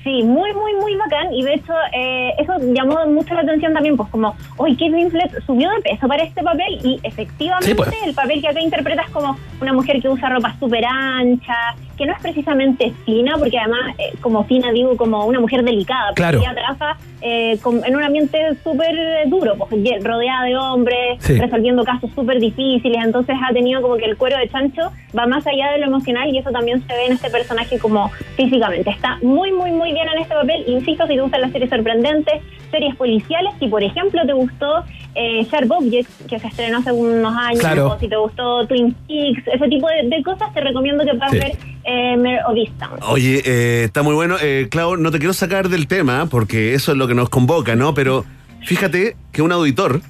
Sí, muy, muy, muy bacán. Y de hecho, eh, eso llamó mucho la atención también, pues como, hoy Kate Winslet subió de peso para este papel y efectivamente Sí, pues. el papel que acá interpreta es como una mujer que usa ropa súper ancha, que no es precisamente fina, porque además, eh, como fina digo, como una mujer delicada, porque Claro. ella trabaja eh, con- en un ambiente súper eh, duro, pues rodeada de hombres, Sí. resolviendo casos súper difíciles, entonces ha tenido como que el cuero de chancho va más allá de lo emocional y eso también se ve en este personaje como físicamente. Está muy, muy, muy bien en este papel. Insisto, si te gustan las series sorprendentes, series policiales, si por ejemplo te gustó eh, Sharp Objects, que se estrenó hace unos años, Claro. o si te gustó Twin Peaks, ese tipo de, de cosas, te recomiendo que puedas Sí. ver eh, Mare of Easttown. Oye, eh, está muy bueno. Eh, Clau, no te quiero sacar del tema porque eso es lo que nos convoca, ¿no? Pero fíjate que un auditor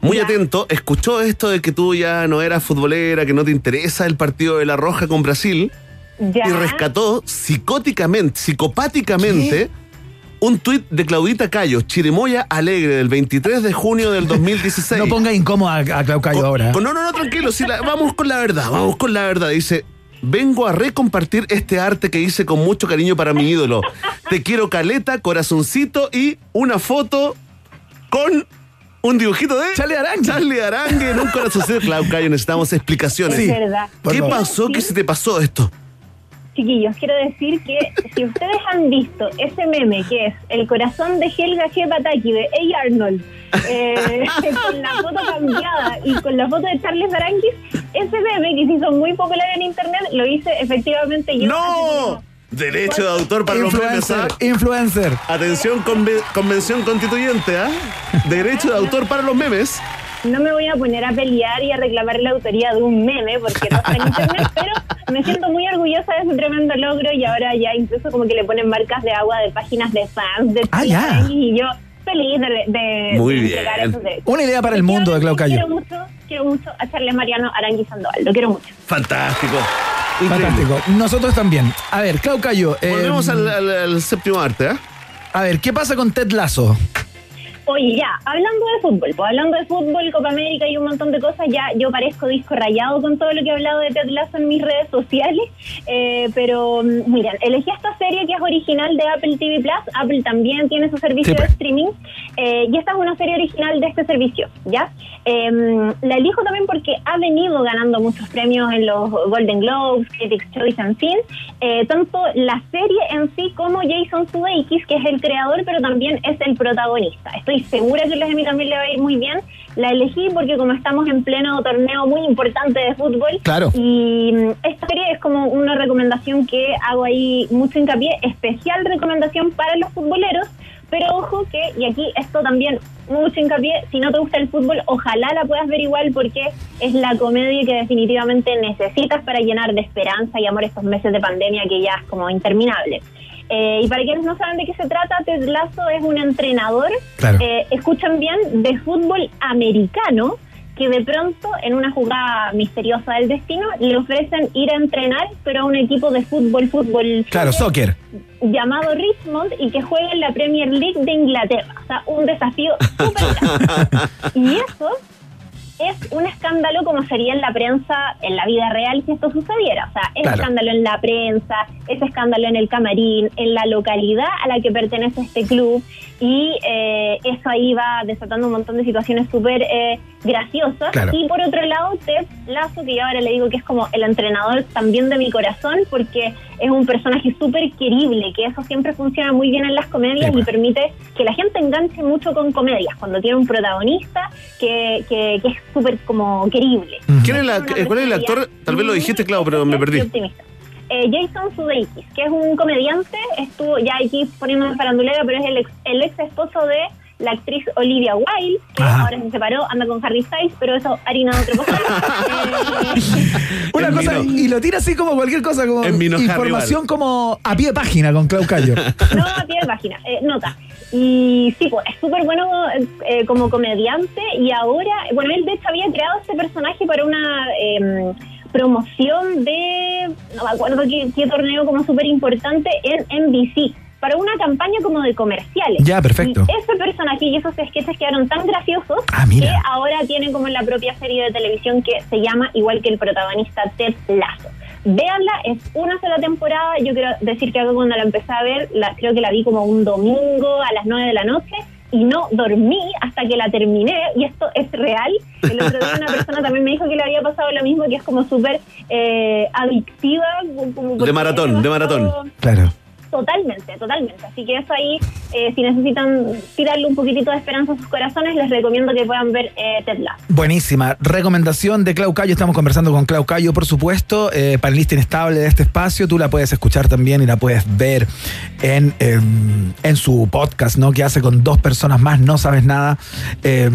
muy atento escuchó esto de que tú ya no eras futbolera, que no te interesa el partido de la Roja con Brasil Ya. y rescató psicóticamente, psicopáticamente un tuit de Claudita Cayo, Chirimoya Alegre, del 23 de junio del 2016. No ponga incómoda a, Clau Cayo ahora. Con- no, no, no, tranquilo. sí, la- vamos con la verdad, vamos con la verdad. Dice, vengo a recompartir este arte que hice con mucho cariño para mi ídolo. Te quiero caleta, corazoncito y una foto con un dibujito de... Charlie Arangue. Charlie Arangue en un corazoncito. Clau Cayo, necesitamos explicaciones. Por ¿Qué pasó que se te pasó esto? Chiquillos, quiero decir que si ustedes han visto ese meme que es el corazón de Helga G. Pataki de A. Arnold, eh, con la foto cambiada y con la foto de Charles Aranguis, ese meme que se hizo muy popular en internet lo hice efectivamente yo. ¡No! Derecho de autor para los memes, Influencer, ¿ah? influencer. Atención, conve- convención constituyente, ¿ah? Derecho de autor para los memes. No me voy a poner a pelear y a reclamar la autoría de un meme porque no está en internet, pero me siento muy orgullosa de ese tremendo logro y ahora ya incluso como que le ponen marcas de agua de páginas de fans de Ah, ya. Y yo feliz de, de, Muy de bien. derechos. Una idea para el mundo de Clau Cayo. Quiero mucho, quiero mucho a Charles Mariano Arangui Sandoval, lo quiero mucho. Fantástico. Increíble. Fantástico. Nosotros también. A ver, Clau Cayo. eh, Volvemos al, al- al séptimo arte, ¿ah? A ver, ¿qué pasa con Ted Lasso? Oye, ya, hablando de fútbol, pues hablando de fútbol, Copa América y un montón de cosas, ya yo parezco disco rayado con todo lo que he hablado de Ted Lasso en mis redes sociales, eh, pero mm, miren, elegí esta serie que es original de Apple TV Plus, Apple también tiene su servicio Sí, de pues. streaming, eh, y esta es una serie original de este servicio, ¿ya? Eh, la elijo también porque ha venido ganando muchos premios en los Golden Globes, Critics' Choice, en fin, eh, tanto la serie en sí como Jason Sudeikis, que es el creador, pero también es el protagonista. Estoy segura que a mí también le va a ir muy bien. La elegí porque como estamos en pleno torneo muy importante de fútbol, Claro. y mm, esta serie es como una recomendación que hago ahí mucho hincapié, especial recomendación para los futboleros, pero ojo que, y aquí esto también mucho hincapié, si no te gusta el fútbol, ojalá la puedas ver igual porque es la comedia que definitivamente necesitas para llenar de esperanza y amor estos meses de pandemia que ya es como interminable. Eh, y para quienes no saben de qué se trata, Ted Lasso es un entrenador, Claro. eh, escuchan bien, de fútbol americano que de pronto en una jugada misteriosa del destino le ofrecen ir a entrenar pero a un equipo de fútbol fútbol Claro, soccer. llamado Richmond y que juega en la Premier League de Inglaterra. O sea, un desafío súper grande. Y eso es un escándalo como sería en la prensa, en la vida real, si esto sucediera. O sea, es Claro. escándalo en la prensa, es escándalo en el camarín, en la localidad a la que pertenece este club. Y eh, eso ahí va desatando un montón de situaciones súper eh, graciosas. Claro. Y por otro lado, Ted Lazo, que yo ahora le digo que es como el entrenador también de mi corazón, porque es un personaje súper querible, que eso siempre funciona muy bien en las comedias y permite que la gente enganche mucho con comedias, cuando tiene un protagonista que, que, que es súper como querible. ¿Quién es la- eh, ¿Cuál es el actor? Tal vez lo dijiste, claro, pero me perdí. optimista. Eh, Jason Sudeikis, que es un comediante, estuvo ya aquí poniendo farandulera, pero es el ex, el ex esposo de la actriz Olivia Wilde, que Ajá. ahora se separó, anda con Harry Styles, pero eso harina de otro cosa. Eh, Una En cosa, vino. y lo tira así como cualquier cosa, como información como a pie de página con Clau Cayo. No, tiene página, eh, nota. Y sí, pues es súper bueno eh, como comediante y ahora, bueno, él de hecho había creado este personaje para una eh, promoción de, no me acuerdo qué, qué torneo como súper importante en NBC, para una campaña como de comerciales. Ya, perfecto. Y ese personaje y esos sketches quedaron tan graciosos Ah, que ahora tienen como en la propia serie de televisión que se llama igual que el protagonista Ted Lasso. Véanla, es una sola temporada. Yo quiero decir que algo cuando la empecé a ver, la, creo que la vi como un domingo a las 9 de la noche y no dormí hasta que la terminé. Y esto es real. El otro día una persona también me dijo que le había pasado lo mismo, que es como súper eh, adictiva. como De maratón, de maratón. Claro. Totalmente, totalmente. Así que eso ahí, eh, si necesitan tirarle un poquitito de esperanza a sus corazones, les recomiendo que puedan ver eh, Ted Lasso. Buenísima. Recomendación de Clau Cayo. Estamos conversando con Clau Cayo, por supuesto, eh, panelista inestable de este espacio. Tú la puedes escuchar también y la puedes ver en, en su podcast, ¿no? Que hace con dos personas más, No Sabes Nada, eh,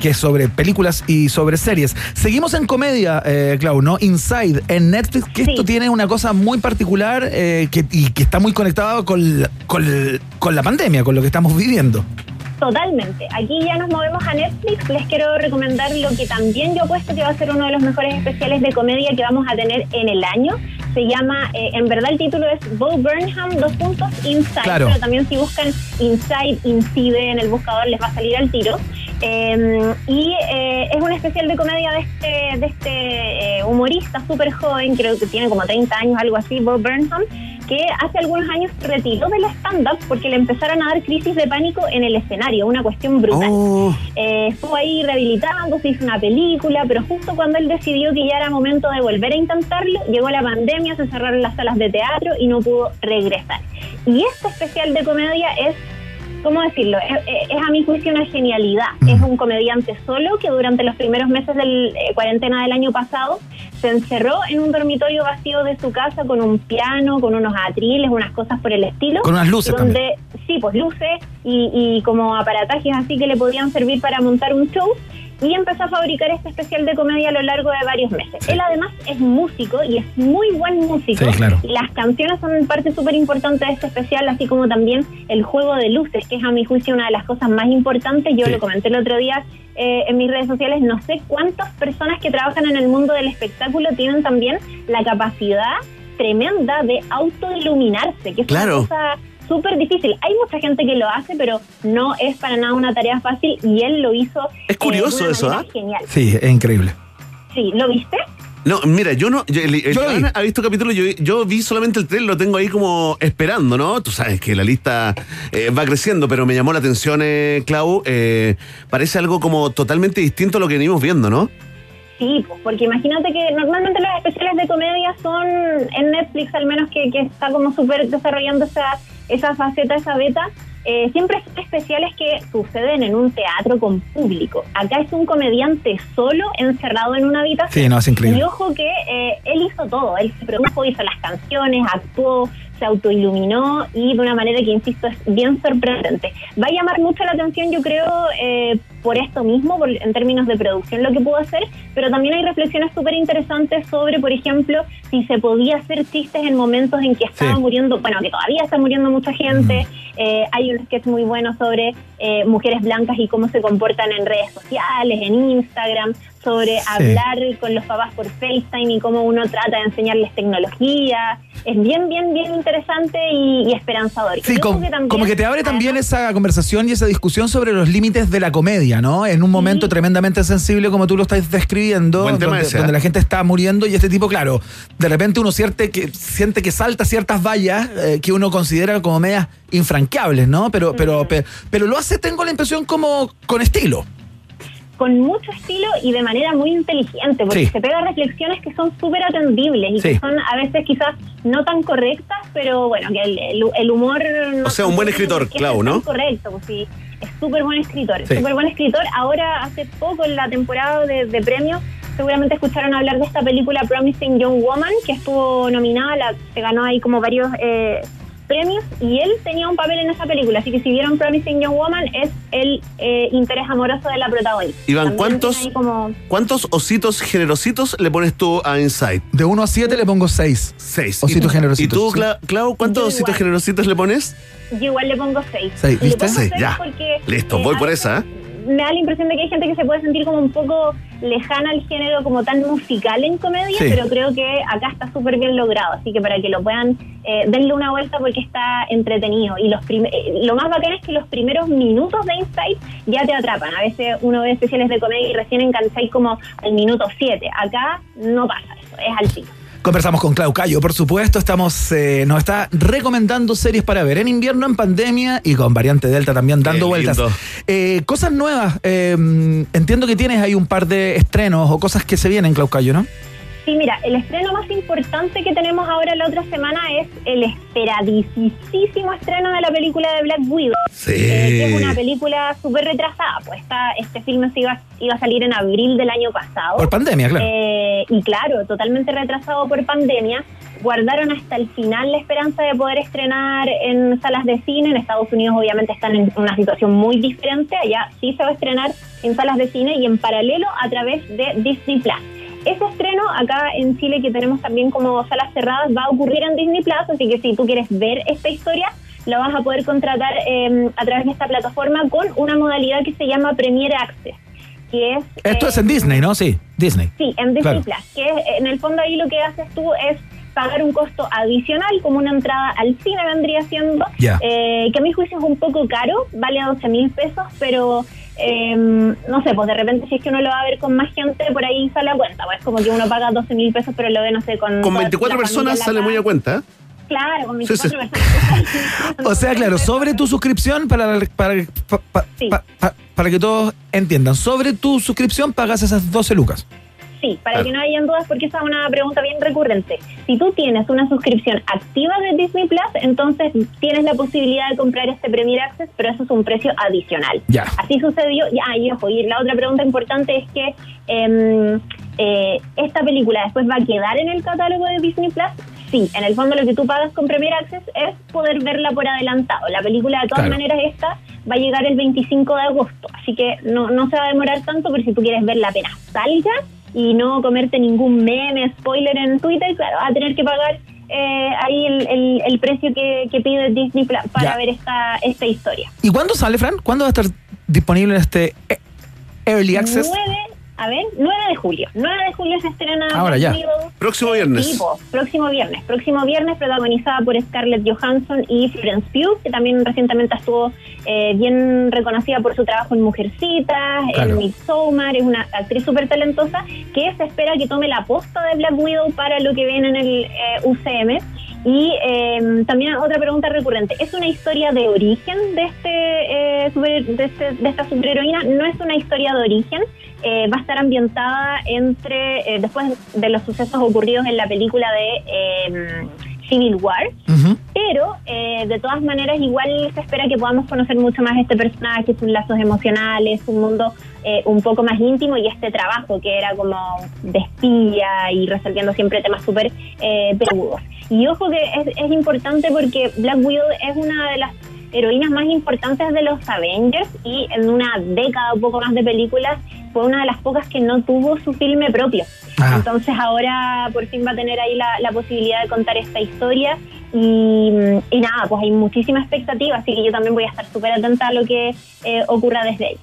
que es sobre películas y sobre series. Seguimos en comedia, eh, Clau, ¿no? Inside, en Netflix, que esto tiene una cosa muy particular eh, que, y que está muy con, la- con, con la pandemia, con lo que estamos viviendo. Totalmente. Aquí ya nos movemos a Netflix. Les quiero recomendar lo que también yo apuesto que va a ser uno de los mejores especiales de comedia que vamos a tener en el año. Se llama, eh, en verdad el título es Bo Burnham, dos puntos, Inside. Claro. Pero también si buscan Inside, Incide en el buscador les va a salir al tiro. Eh, y eh, es un especial de comedia de este, de este eh, humorista súper joven, creo que tiene como 30 años, algo así, Bob Burnham, que hace algunos años retiró del stand-up porque le empezaron a dar crisis de pánico en el escenario, una cuestión brutal. Eh, estuvo ahí rehabilitando, se hizo una película, pero justo cuando él decidió que ya era momento de volver a intentarlo, llegó la pandemia, se cerraron las salas de teatro y no pudo regresar. Y este especial de comedia es ¿cómo decirlo? Es, es- es a mi juicio una genialidad. Es un comediante solo que durante los primeros meses de cuarentena del año pasado se encerró en un dormitorio vacío de su casa con un piano, con unos atriles, unas cosas por el estilo. Con unas luces donde, Sí, pues luces y, y como aparatajes así que le podían servir para montar un show. Y empezó a fabricar este especial de comedia a lo largo de varios meses. Él además es músico y es muy buen músico. Sí, claro. Las canciones son parte súper importante de este especial, así como también el juego de luces, que es a mi juicio una de las cosas más importantes. Yo lo comenté el otro día eh, en mis redes sociales, no sé cuántas personas que trabajan en el mundo del espectáculo tienen también la capacidad tremenda de autoiluminarse, que es Claro. una cosa súper difícil. Hay mucha gente que lo hace, pero no es para nada una tarea fácil y él lo hizo. Es curioso de una eso, ¿ah? Genial. Sí, es increíble. Sí, ¿lo viste? No, mira, yo no. yo- el, el Iván ha visto capítulo, yo, yo vi solamente el trailer, lo tengo ahí como esperando, ¿no? Tú sabes que la lista eh, va creciendo, pero me llamó la atención, eh, Clau. eh, parece algo como totalmente distinto a lo que venimos viendo, ¿no? Sí, pues, porque imagínate que normalmente los especiales de comedia son en Netflix, al menos que, que está como súper desarrollando esa, esa faceta, esa beta. eh, siempre son especiales que suceden en un teatro con público. Acá es un comediante solo, encerrado en una habitación. Sí, no, es increíble. Y ojo que eh, él hizo todo. Él se produjo, hizo las canciones, actuó, se autoiluminó y de una manera que, insisto, es bien sorprendente. Va a llamar mucho la atención, yo creo, eh, por esto mismo, por- en términos de producción, lo que pudo hacer, pero también hay reflexiones súper interesantes sobre, por ejemplo, si se podía hacer chistes en momentos en que estaba Sí. muriendo, bueno, que todavía está muriendo mucha gente. Eh, hay un sketch muy bueno sobre eh, mujeres blancas y cómo se comportan en redes sociales, en Instagram, sobre hablar con los papás por FaceTime y cómo uno trata de enseñarles tecnología. Es bien, bien, bien interesante y, y esperanzador. Sí, ojo como, que también- como que te abre también esa conversación y esa discusión sobre los límites de la comedia, ¿no? En un momento tremendamente sensible como tú lo estás describiendo, Buen tema donde, ese, ¿eh? donde la gente está muriendo y este tipo, claro, de repente uno siente que, siente que salta ciertas vallas eh, que uno considera como medias infranqueables, ¿no? Pero, pero, pe- pero, lo hace, tengo la impresión, como con estilo. con mucho estilo y de manera muy inteligente, porque Sí. se pega reflexiones que son súper atendibles y Sí. que son a veces quizás no tan correctas, pero bueno, que el, el- el humor... no- O sea, un buen escritor, Clau, ¿no? Correcto, pues sí, es súper buen escritor, Sí. súper buen escritor. Ahora, hace poco, en la temporada de, de premios, seguramente escucharon hablar de esta película Promising Young Woman, que estuvo nominada, la, se ganó ahí como varios... eh, premios y él tenía un papel en esa película así que si vieron Promising Young Woman es el eh, interés amoroso de la protagonista Iván, También ¿cuántos- como ¿Cuántos ositos generositos le pones tú a Inside? De 1 a 7 le pongo 6. Seis. Ositos ¿Y tú- generositos, ¿Y tú, sí. Cla- Clau, cuántos Yo ositos igual. generositos le pones? Yo igual le pongo 6. Seis, ¿viste? Seis, ya. Listo, voy por esa. ¿eh? Me da la impresión de que hay gente que se puede sentir como un poco lejana al género como tan musical en comedia, Sí. pero creo que acá está súper bien logrado. Así que para que lo puedan, eh, denle una vuelta porque está entretenido. Y los eh, lo más bacán es que los primeros minutos de Insight ya te atrapan. A veces uno ve especiales de comedia y recién engancháis como al minuto 7. Acá no pasa eso, es al tiro. Conversamos con Clau Cayo, por supuesto. Estamos, eh, nos está recomendando series para ver en invierno, en pandemia y con variante Delta también dando Qué vueltas. Eh, cosas nuevas. eh, entiendo que tienes ahí un par de estrenos o cosas que se vienen, Clau Cayo, ¿no? Sí, mira, el estreno más importante que tenemos ahora la otra semana es el esperadísimo estreno de la película de Black Widow. Sí. eh, que es una película súper retrasada. Pues esta, este filme se iba, iba a salir en abril del año pasado. Por pandemia, claro. Eh, y claro, totalmente retrasado por pandemia. Guardaron hasta el final la esperanza de poder estrenar en salas de cine. En Estados Unidos obviamente están en una situación muy diferente. Allá sí se va a estrenar en salas de cine y en paralelo a través de Disney Plus. Ese estreno acá en Chile que tenemos también como salas cerradas va a ocurrir en Disney Plus, así que si tú quieres ver esta historia, la vas a poder contratar eh, a través de esta plataforma con una modalidad que se llama Premier Access, que es... Esto eh, es en Disney, ¿no? Sí, Disney. Sí, en Disney Claro. Plus, que es, en el fondo ahí lo que haces tú es pagar un costo adicional, como una entrada al cine vendría siendo, Ya. eh, que a mi juicio es un poco caro, vale 12 mil pesos, pero eh, no sé, pues de repente si es que uno lo va a ver con más gente, por ahí sale a cuenta, pues como que uno paga 12 mil pesos, pero lo ve, no sé, con... Con toda 24 la personas sale muy a cuenta. Claro, con Sí, 24 sí. personas. O sea, claro, sobre tu suscripción, para, para, pa- pa- pa- pa- para que todos entiendan, sobre tu suscripción pagas esas 12 lucas. Sí, para Claro. que no hayan dudas, porque esa es una pregunta bien recurrente. Si tú tienes una suscripción activa de Disney Plus, entonces tienes la posibilidad de comprar este Premier Access, pero eso es un precio adicional. Ya. Así sucedió. Ya, y ojo, y la otra pregunta importante es que em, eh, esta película después va a quedar en el catálogo de Disney Plus. Sí, en el fondo lo que tú pagas con Premier Access es poder verla por adelantado. La película, de todas Claro. maneras, esta va a llegar el 25 de agosto. Así que no, no se va a demorar tanto, pero si tú quieres verla apenas salga y no comerte ningún meme, spoiler en Twitter, claro, vas a tener que pagar eh, ahí el, el- el precio que, que pide Disney Plus para Ya. ver esta, esta historia. ¿Y cuándo sale, Fran? ¿Cuándo va a estar disponible este eh, Early Access? 9, a ver, 9 de julio. 9 de julio se estrena Ahora ya. Black Widow. Próximo viernes. Sí, po, próximo viernes. Próximo viernes, protagonizada por Scarlett Johansson y Florence Pugh, que también recientemente estuvo eh, bien reconocida por su trabajo en Mujercitas, Claro. en Midsommar. Es una actriz súper talentosa que se espera que tome la posta de Black Widow para lo que viene en el eh, UCM. Y eh, también otra pregunta recurrente, ¿es una historia de origen de este, eh, super- de, este- de esta superheroína? No es una historia de origen, eh, va a estar ambientada entre, eh, después de los sucesos ocurridos en la película de eh, Civil War, pero eh, de todas maneras igual se espera que podamos conocer mucho más este personaje, sus lazos emocionales, un mundo eh, un poco más íntimo y este trabajo que era como de espía y resolviendo siempre temas súper eh, peludos. Y ojo que es, es importante porque Black Widow es una de las heroínas más importantes de los Avengers y en una década o poco más de películas fue una de las pocas que no tuvo su filme propio. Ah. Entonces ahora por fin va a tener ahí la, la posibilidad de contar esta historia y, y nada, pues hay muchísima expectativa, así que yo también voy a estar súper atenta a lo que eh, ocurra desde ahí.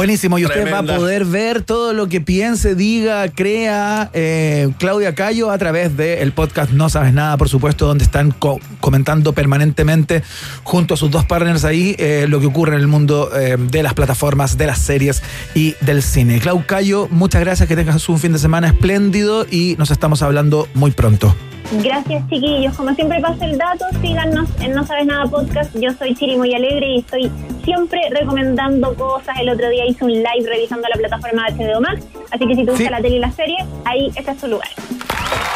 Buenísimo, y usted va a poder ver todo lo que piense, diga, crea eh, Claudia Cayo a través del podcast No Sabes Nada, por supuesto, donde están co- comentando permanentemente junto a sus dos partners ahí eh, lo que ocurre en el mundo eh, de las plataformas, de las series y del cine. Clau Cayo, muchas gracias, que tengas un fin de semana espléndido y nos estamos hablando muy pronto. Gracias chiquillos, como siempre paso el dato, síganos en No Sabes Nada Podcast, yo soy Chiri muy alegre y estoy siempre recomendando cosas, el otro día hice un live revisando la plataforma de HBO Max, así que si te gusta Sí. la tele y la serie, ahí ese es su lugar.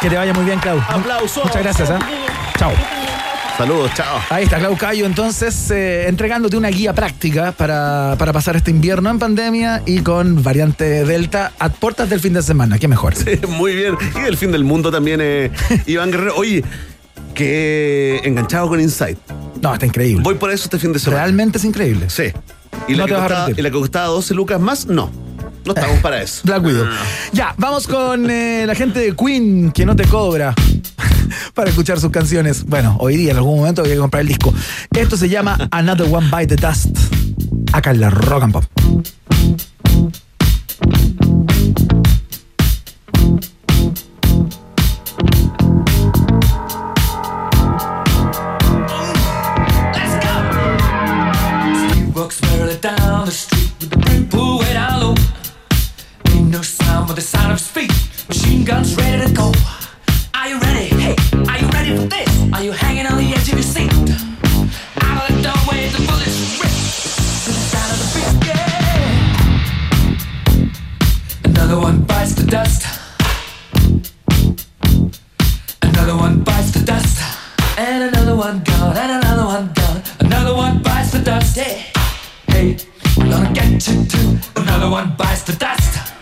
Que te vaya muy bien, Clau. Aplausos. Muchas gracias. ¿eh? Chao. Saludos, chao. Ahí está, Clau Cayo, entonces eh, entregándote una guía práctica para, para pasar este invierno en pandemia y con variante Delta a puertas del fin de semana. Qué mejor. Muy bien. Y el fin del mundo también, eh, Iván Guerrero. Oye, que enganchado con Insight. No, está increíble. Voy por eso este fin de semana. Realmente es increíble. Sí. Y, No la te que vas costaba, y la que costaba 12 lucas más, no. No estamos para eso. Black Widow. Ya, vamos con eh, la gente de Queen que no te cobra para escuchar sus canciones. Bueno, hoy día en algún momento voy a comprar el disco. Esto se llama Another One Bite the Dust. Acá en la Rock and Pop. Down the street with the brim pulled way down no sound but the sound of feet. Machine guns ready to go. Are you ready? Hey, are you ready for this? Are you hanging on the edge of your seat? Out of the doorway, the bullets rip. To the sound of the beat, yeah. Another one bites the dust. Another one bites the dust. And another one gone, and another one gone. Another one bites the dust. Hey, hey, we're gonna get you too. Another one bites the dust.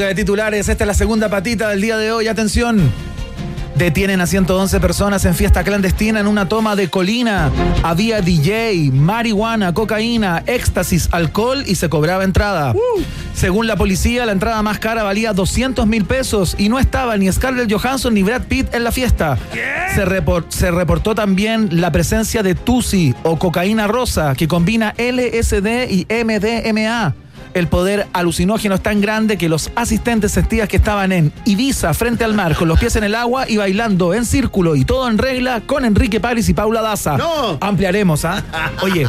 música de titulares. Esta es la segunda patita del día de hoy. Atención. Detienen a 111 personas en fiesta clandestina en una toma de colina. Había DJ, marihuana, cocaína, éxtasis, alcohol y se cobraba entrada. Según la policía, la entrada más cara valía 200 mil pesos y no estaba ni Scarlett Johansson ni Brad Pitt en la fiesta. Se, se reportó también la presencia de Tusi o cocaína rosa que combina LSD y MDMA. El poder alucinógeno es tan grande que los asistentes sentías que estaban en Ibiza frente al mar con los pies en el agua y bailando en círculo y todo en regla con Enrique París y Paula Daza. ¡No! Ampliaremos, ¿ah? Oye,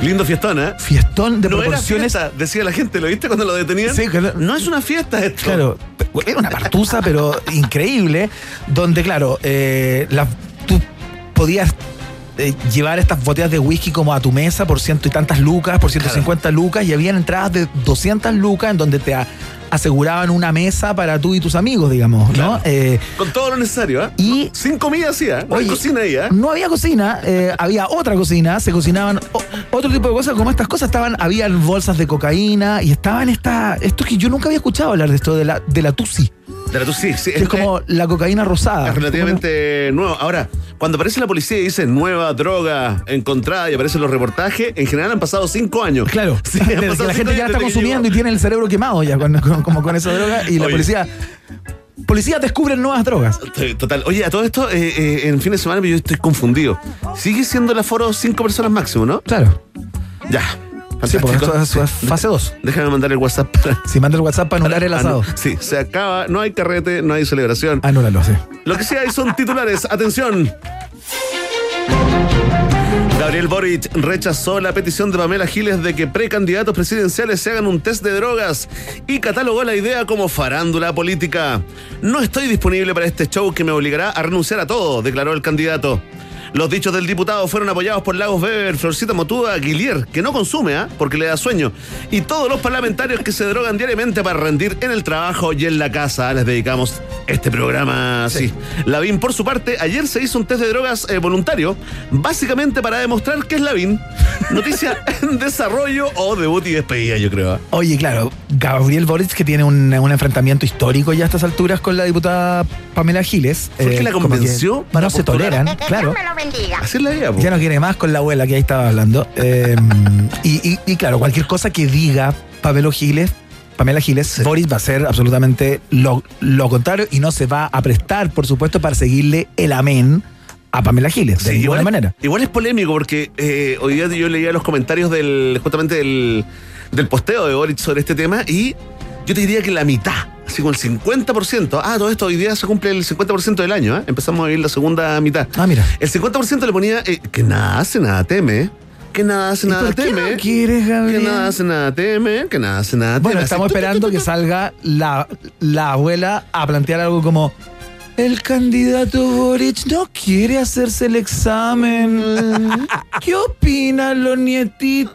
Lindo fiestón, ¿eh? fiestón de no era proporciones. fiesta, decía la gente, ¿lo viste cuando lo detenían? Sí, que no- no es una fiesta esto. Claro, era una partusa, pero increíble, donde, claro, eh, la- tú podías eh, llevar estas botellas de whisky como a tu mesa por ciento y tantas lucas, por 150 lucas, y habían entradas de 200 lucas en donde te aseguraban una mesa para tú y tus amigos, digamos, ¿no? Eh, Con todo lo necesario, ¿eh? Y- Sin comida así, ¿eh? No hay Oye, cocina ahí, ¿eh? No había cocina, había otra cocina, se cocinaban o- otro tipo de cosas, como estas cosas estaban, habían bolsas de cocaína y estaban esta, esto que yo nunca había escuchado hablar de esto, de la, de la Tusi, Sí, sí. es como la cocaína rosada. Es relativamente nuevo. Ahora, cuando aparece la policía y dice nueva droga encontrada y aparecen los reportajes, en general han pasado cinco años. Claro, Sí, que la gente ya está consumiendo y tiene el cerebro quemado ya con, con- como con esa droga y la Oye. policía policía descubren nuevas drogas. Total. Oye, a todo esto, eh, eh, en fin de semana yo estoy confundido. Sigue siendo el aforo cinco personas máximo, ¿no? Claro. Ya. Sí, porque esto es fase 2. Déjame mandar el WhatsApp para. Si manda el WhatsApp para anular el asado. Sí, se acaba, no hay carrete, no hay celebración. Anúlalo, sí. Lo que sí hay son titulares. Atención. Gabriel Boric rechazó la petición de Pamela Giles de que precandidatos presidenciales se hagan un test de drogas y catalogó la idea como farándula política. No estoy disponible para este show que me obligará a renunciar a todo, declaró el candidato. Los dichos del diputado fueron apoyados por Lagos Weber, Florcita Motúa, Guilier, que no consume, ¿ah? porque le da sueño, y todos los parlamentarios que se drogan diariamente para rendir en el trabajo y en la casa. Les dedicamos este programa así. Lavín, por su parte, ayer se hizo un test de drogas eh, voluntario, básicamente para demostrar que es Lavín. Noticia en desarrollo o debut y despedida, yo creo. ¿ah? Oye, claro, Gabriel Boric que tiene un, un enfrentamiento histórico ya a estas alturas con la diputada Pamela Giles. ¿Fue que la como convenció para no se toleran, claro. Así es la idea, po. Ya no quiere más con la abuela que ahí estaba hablando. Eh, y, y- y claro, cualquier cosa que diga Pamela Giles, Pamela Giles, Boris va a ser absolutamente lo, lo contrario y no se va a prestar, por supuesto, para seguirle el amén a Pamela Giles, de ninguna igual, manera. Igual es polémico porque eh, hoy día yo leía los comentarios del justamente del, del posteo de Boric sobre este tema y yo te diría que la mitad, así como el 50%, ah, todo esto hoy día se cumple el 50% del año, ¿eh? empezamos a vivir la segunda mitad. Ah, mira. El 50% le ponía eh, que nada hace, nada teme. Que nada hace, ¿Y nada por qué teme. no quieres, Gabriel? Que nada hace, nada teme. Que nada hace, nada Bueno, teme. estamos Así, esperando que salga la, la abuela a plantear algo como. El candidato Boric no quiere hacerse el examen. ¿Qué opinan los nietites?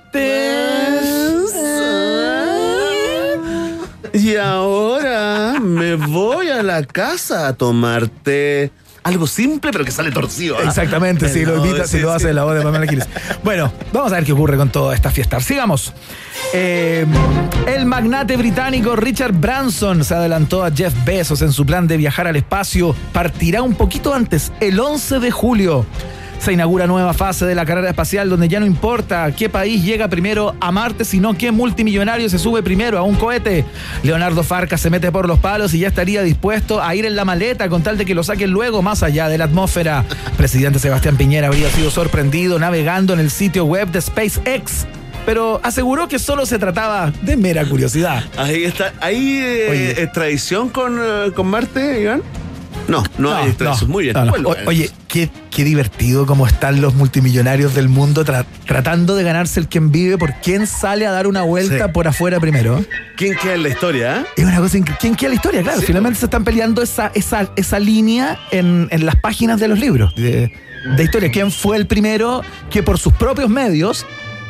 Y ahora me voy a la casa a tomar té. Algo simple, pero que sale torcido. ¿ah? Exactamente, si lo No, invita, si sí, lo sí. hace la voz de Pamela Giles. Bueno, vamos a ver qué ocurre con toda esta fiesta. Sigamos. Eh, el magnate británico Richard Branson se adelantó a Jeff Bezos en su plan de viajar al espacio. Partirá un poquito antes, el 11 de julio. Se inaugura nueva fase de la carrera espacial donde ya no importa qué país llega primero a Marte, sino qué multimillonario se sube primero a un cohete. Leonardo Farca se mete por los palos y ya estaría dispuesto a ir en la maleta con tal de que lo saquen luego más allá de la atmósfera. Presidente Sebastián Piñera habría sido sorprendido navegando en el sitio web de SpaceX, pero aseguró que solo se trataba de mera curiosidad. Ahí está. ¿Hay eh, Oye. extradición con, eh, con Marte, Iván? No, no, hay extradición. Muy bien. no, no. Bueno, O- oye, qué, qué divertido cómo están los multimillonarios del mundo tra- tratando de ganarse el quien vive por quién sale a dar una vuelta Sí. por afuera primero. ¿quién queda en la historia? ah? Es una cosa increíble. ¿Quién queda la historia? Claro, Sí, finalmente se están peleando esa, esa, esa línea en, en las páginas de los libros de, de historia. ¿Quién fue el primero que por sus propios medios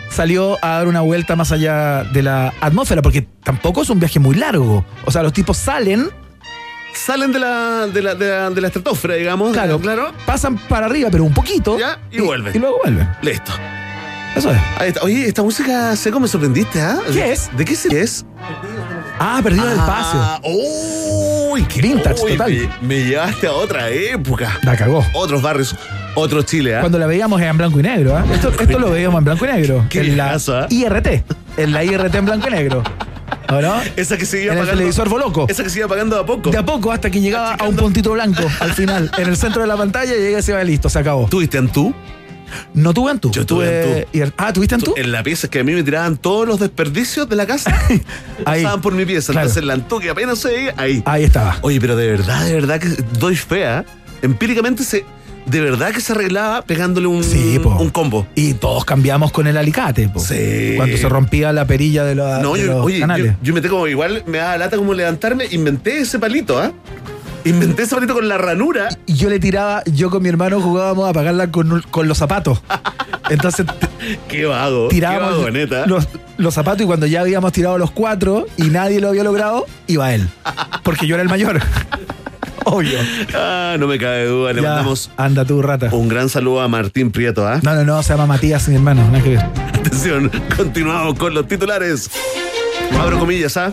salió a dar una vuelta más allá de la atmósfera? Porque tampoco es un viaje muy largo. O sea, los tipos salen, Salen de la, de la, de la, de la estratosfera, digamos. claro, claro. pasan para arriba, pero un poquito. Ya, y vuelven. Y luego vuelven. Listo. Eso es. Ahí está. Oye, esta música seco me sorprendiste, ¿ah? ¿Qué ¿De- es? ¿De qué se es? Ah, perdido del espacio. Ah, ¡Uy! qué Vintage, uy, total. Me, me llevaste a otra época. La cagó. Otros barrios, otro Chile, ¿ah? Cuando la veíamos en blanco y negro. ¿ah? Esto, esto lo veíamos en blanco y negro. Qué en la viejazo, ¿ah? IRT. En la IRT en blanco y negro. ¿O no? Esa que se iba En el apagando. televisor Boloco. Esa que se iba apagando de a poco. De a poco hasta que llegaba a un puntito blanco al final. En el centro de la pantalla y llega y se va listo, se acabó. ¿Tuviste Antú? No tuve Antú. Yo tuve IR- Ah, ¿tuviste Antú? En la pieza es que a mí me tiraban todos los desperdicios de la casa. Ahí. Pasaban por mi pieza. Claro. Entonces la Antú que apenas se veía, ahí. Ahí estaba. Oye, pero de verdad, de verdad que doy fea. Empíricamente se. De verdad que se arreglaba pegándole un, Sí, un combo. Y todos cambiamos con el alicate, po. Sí. Cuando se rompía la perilla de, la- No, de yo, los oye, yo, canales. yo inventé como igual, me daba lata como levantarme, inventé ese palito, ¿ah? Inventé ese palito con la ranura. Y yo le tiraba, yo con mi hermano jugábamos a apagarla con, con los zapatos. Entonces Qué vago. tirábamos qué vago, neta. los, los zapatos y cuando ya habíamos tirado los cuatro y nadie lo había logrado, iba él. Porque yo era el mayor. Obvio. Ah, no me cabe duda. Le Ya, mandamos Anda tú, rata. un gran saludo a Martín Prieto, ¿ah? No, no, no, se llama Matías, mi hermano. Nada que ver. Atención, continuamos con los titulares. Abro comillas, ¿ah?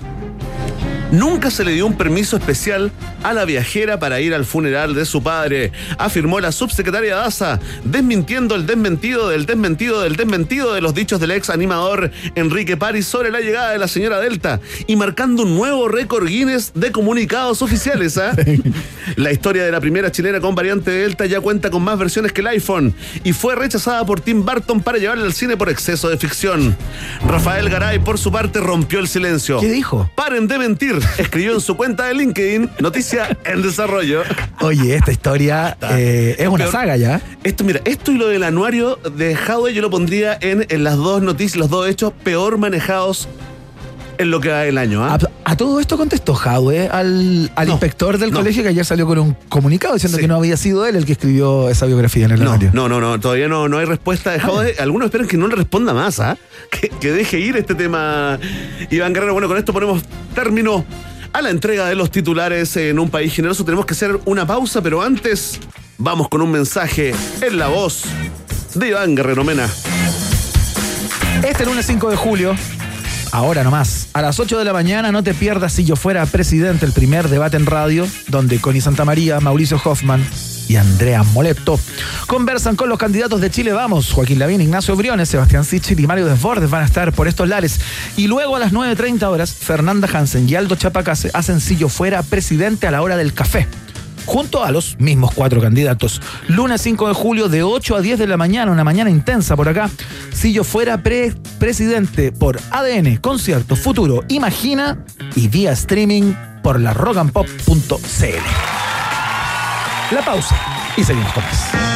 Nunca se le dio un permiso especial a la viajera para ir al funeral de su padre, afirmó la subsecretaria Daza, desmintiendo el desmentido del desmentido del desmentido de los dichos del ex animador Enrique París sobre la llegada de la señora Delta y marcando un nuevo récord Guinness de comunicados oficiales. ¿ah? La historia de la primera chilena con variante Delta ya cuenta con más versiones que el iPhone y fue rechazada por Tim Burton para llevarla al cine por exceso de ficción. Rafael Garay, por su parte, rompió el silencio. ¿Qué dijo? Paren de mentir. Morir, escribió en su cuenta de LinkedIn, noticia en desarrollo. Oye, esta historia eh, es una saga ya. Esto, mira, esto y lo del anuario de Huawei yo lo pondría en, en las dos noticias, los dos hechos peor manejados en lo que va del año. ¿ah? A, a todo esto contestó Jadwe al, al No, inspector del no. colegio que ayer salió con un comunicado diciendo Sí. que no había sido él el que escribió esa biografía en el No, no, no, no, todavía no, no hay respuesta de Huawei. Algunos esperan que no le responda más, ¿ah? Que, que deje ir este tema. Iván Guerrero, bueno, con esto ponemos término a la entrega de los titulares en un país generoso. Tenemos que hacer una pausa, pero antes vamos con un mensaje en la voz de Iván Guerrero Mena. Este lunes 5 de julio, ahora nomás, a las 8 de la mañana, no te pierdas si yo fuera presidente, el primer debate en radio, donde Connie Santamaría, Mauricio Hoffman y Andrea Moleto conversan con los candidatos de Chile Vamos. Joaquín Lavín, Ignacio Briones, Sebastián Sichel y Mario Desbordes van a estar por estos lares. Y luego a las 9.30 horas, Fernanda Hansen y Aldo Chapacase hacen si yo fuera presidente a la hora del café junto a los mismos cuatro candidatos. Lunes 5 de julio de 8 a 10 de la mañana, una mañana intensa por acá. Si yo fuera pre- presidente por ADN, concierto, futuro, imagina y vía streaming por la rockandpop.cl. La pausa y seguimos con más.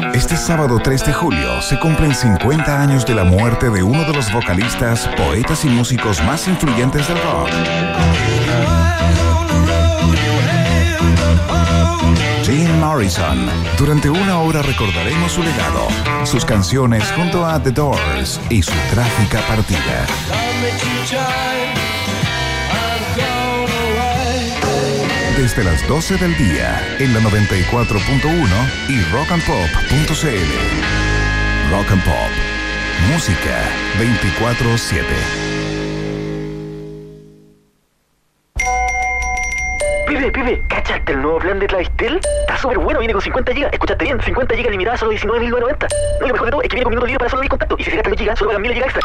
Este sábado 3 de julio se cumplen 50 años de la muerte de uno de los vocalistas, poetas y músicos más influyentes del rock. Jim Morrison. Durante una hora recordaremos su legado, sus canciones junto a The Doors y su trágica partida. Desde las 12 del día en la 94.1 y rockandpop.cl. Rock and Pop. Música 24-7. Nuevo plan de Clavistel? Está súper bueno, viene con 50 GB. Escuchaste bien, 50 GB limitadas solo 19.990. No, y lo mejor de todo es que viene con minutos libres para solo 10 contactos. Y si se gastan 2 GB, solo pagan 1000 GB extra.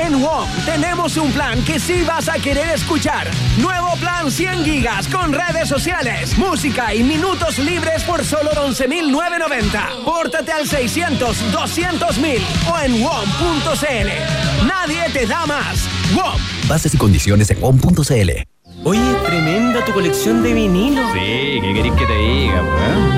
En WOM tenemos un plan que sí vas a querer escuchar. Nuevo plan 100 gigas con redes sociales, música y minutos libres por solo 11.990. Pórtate al 600 200.000 o en WOM.cl. Nadie te da más. WOM. Bases y condiciones en WOM.cl. Oye, tremenda tu colección de vinilos. Sí, ¿qué querés que te diga,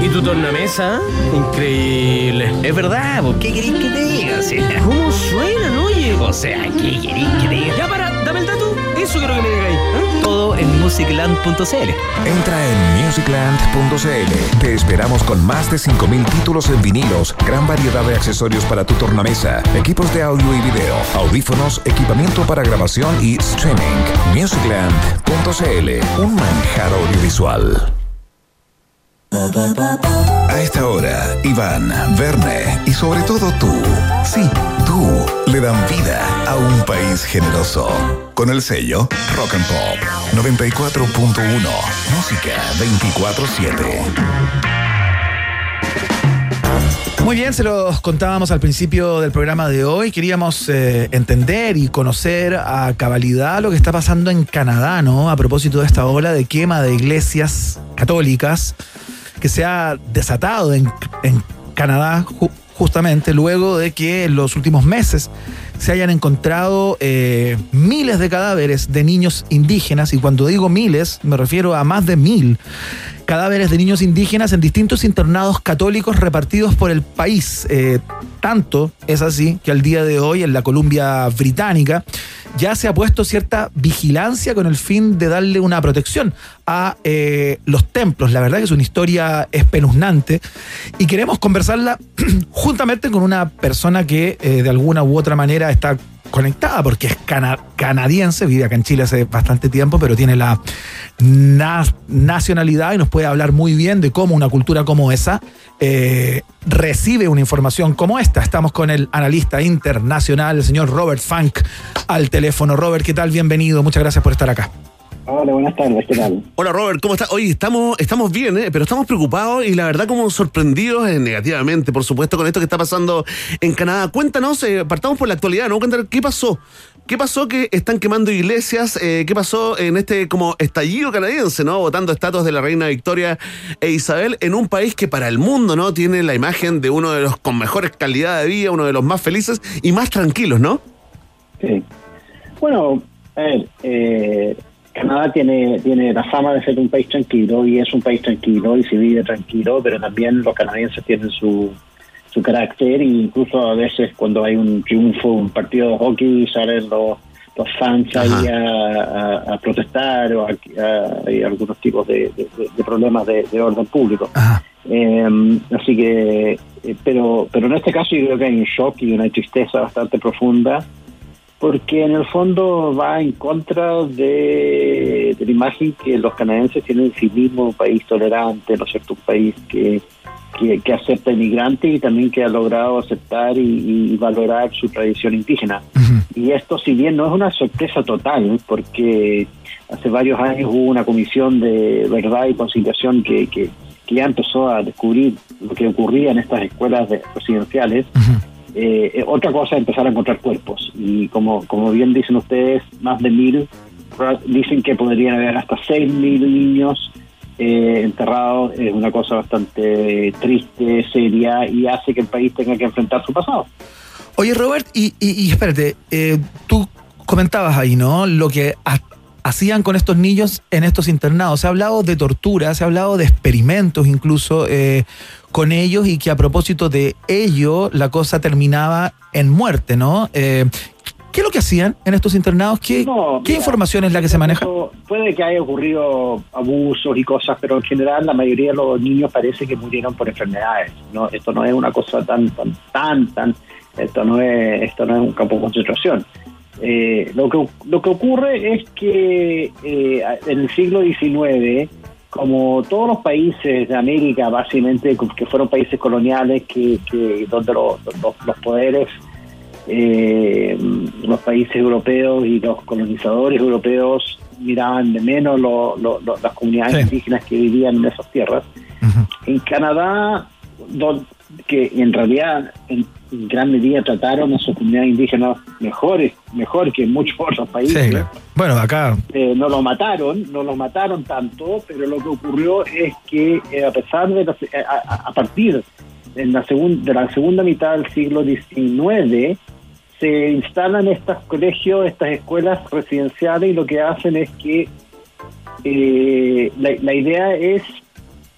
¿Y tu tornamesa? Increíble. Es verdad, po, ¿qué querés que te diga? Sí. ¿Cómo suenan, oye? O sea, ¿qué querés que te diga? Ya para, dame el dato. Eso quiero que me digáis. ¿eh? Todo en musicland.cl. Entra en musicland.cl. Te esperamos con más de 5.000 títulos en vinilos, gran variedad de accesorios para tu tornamesa, equipos de audio y video, audífonos, equipamiento para grabación y streaming. Musicland.cl. Un manjar audiovisual. A esta hora, Iván, Verne y sobre todo tú, sí, tú, le dan vida a un país generoso. Con el sello Rock and Pop 94.1, música 24-7. Muy bien, se los contábamos al principio del programa de hoy. Queríamos eh, entender y conocer a cabalidad lo que está pasando en Canadá, ¿no? A propósito de esta ola de quema de iglesias católicas que se ha desatado en, en Canadá ju- justamente luego de que en los últimos meses se hayan encontrado eh, miles de cadáveres de niños indígenas, y cuando digo miles me refiero a más de mil cadáveres de niños indígenas en distintos internados católicos repartidos por el país. Eh, tanto es así que al día de hoy en la Columbia Británica ya se ha puesto cierta vigilancia con el fin de darle una protección a eh, los templos. La verdad que es una historia espeluznante y queremos conversarla juntamente con una persona que eh, de alguna u otra manera está conectada porque es cana- canadiense, vive acá en Chile hace bastante tiempo, pero tiene la na- nacionalidad y nos puede hablar muy bien de cómo una cultura como esa eh, recibe una información como esta. Estamos con el analista internacional, el señor Robert Funk, al teléfono. Robert, ¿qué tal? Bienvenido, muchas gracias por estar acá. Hola, buenas tardes, ¿qué tal? Hola Robert, ¿cómo estás? Oye, estamos, estamos bien, ¿eh? pero estamos preocupados y la verdad como sorprendidos eh, negativamente, por supuesto, con esto que está pasando en Canadá. Cuéntanos, eh, partamos por la actualidad, ¿no? Cuéntanos qué pasó. ¿Qué pasó que están quemando iglesias? Eh, ¿Qué pasó en este como estallido canadiense, ¿no? Votando estatuas de la reina Victoria e Isabel en un país que para el mundo, ¿no? Tiene la imagen de uno de los con mejores calidad de vida, uno de los más felices y más tranquilos, ¿no? Sí. Bueno, a ver, eh, Canadá tiene, tiene la fama de ser un país tranquilo y es un país tranquilo y se vive tranquilo, pero también los canadienses tienen su, su carácter e incluso a veces cuando hay un triunfo, un partido de hockey, salen los, los fans ahí a, a- a protestar o a- hay algunos tipos de, de- de problemas de, de orden público. Eh, así que, eh, pero, pero en este caso yo creo que hay un shock y una tristeza bastante profunda porque en el fondo va en contra de, de la imagen que los canadienses tienen de sí mismos, un país tolerante, ¿no es cierto? Un país que, que, que acepta inmigrantes y también que ha logrado aceptar y, y valorar su tradición indígena. Y esto, si bien no es una sorpresa total, porque hace varios años hubo una comisión de verdad y conciliación que, que, que ya empezó a descubrir lo que ocurría en estas escuelas de- residenciales. Eh, eh, otra cosa es empezar a encontrar cuerpos. Y como, como bien dicen ustedes, más de mil, dicen que podrían haber hasta seis mil niños eh, enterrados. Es una cosa bastante triste, seria, y hace que el país tenga que enfrentar su pasado. Oye, Robert, y, y- y espérate, eh, tú comentabas ahí, ¿no? Lo que ha- hacían con estos niños en estos internados. Se ha hablado de tortura, se ha hablado de experimentos incluso eh, con ellos y que a propósito de ello la cosa terminaba en muerte, ¿no? Eh, ¿Qué es lo que hacían en estos internados? ¿Qué, No, ¿qué mira, información es la que se maneja? Puede que haya ocurrido abusos y cosas, pero en general la mayoría de los niños parece que murieron por enfermedades. No, esto no es una cosa tan, tan, tan, tan. Esto no es, esto no es un campo de concentración. Eh, lo que lo que ocurre es que eh, en el siglo XIX, como todos los países de América, básicamente que fueron países coloniales, que, que donde los, los, los poderes eh, los países europeos y los colonizadores europeos miraban de menos lo- lo- lo- las comunidades Sí. indígenas que vivían en esas tierras. En Canadá, don- que en realidad en gran medida trataron a sus comunidades indígenas mejores, mejor que en muchos otros países. Sí, claro. Bueno, acá Eh, no lo mataron, no lo mataron tanto, pero lo que ocurrió es que eh, a pesar de la- eh, a, a- partir en la segun- de la segunda mitad del siglo XIX se instalan estos colegios, estas escuelas residenciales y lo que hacen es que eh, la, la idea es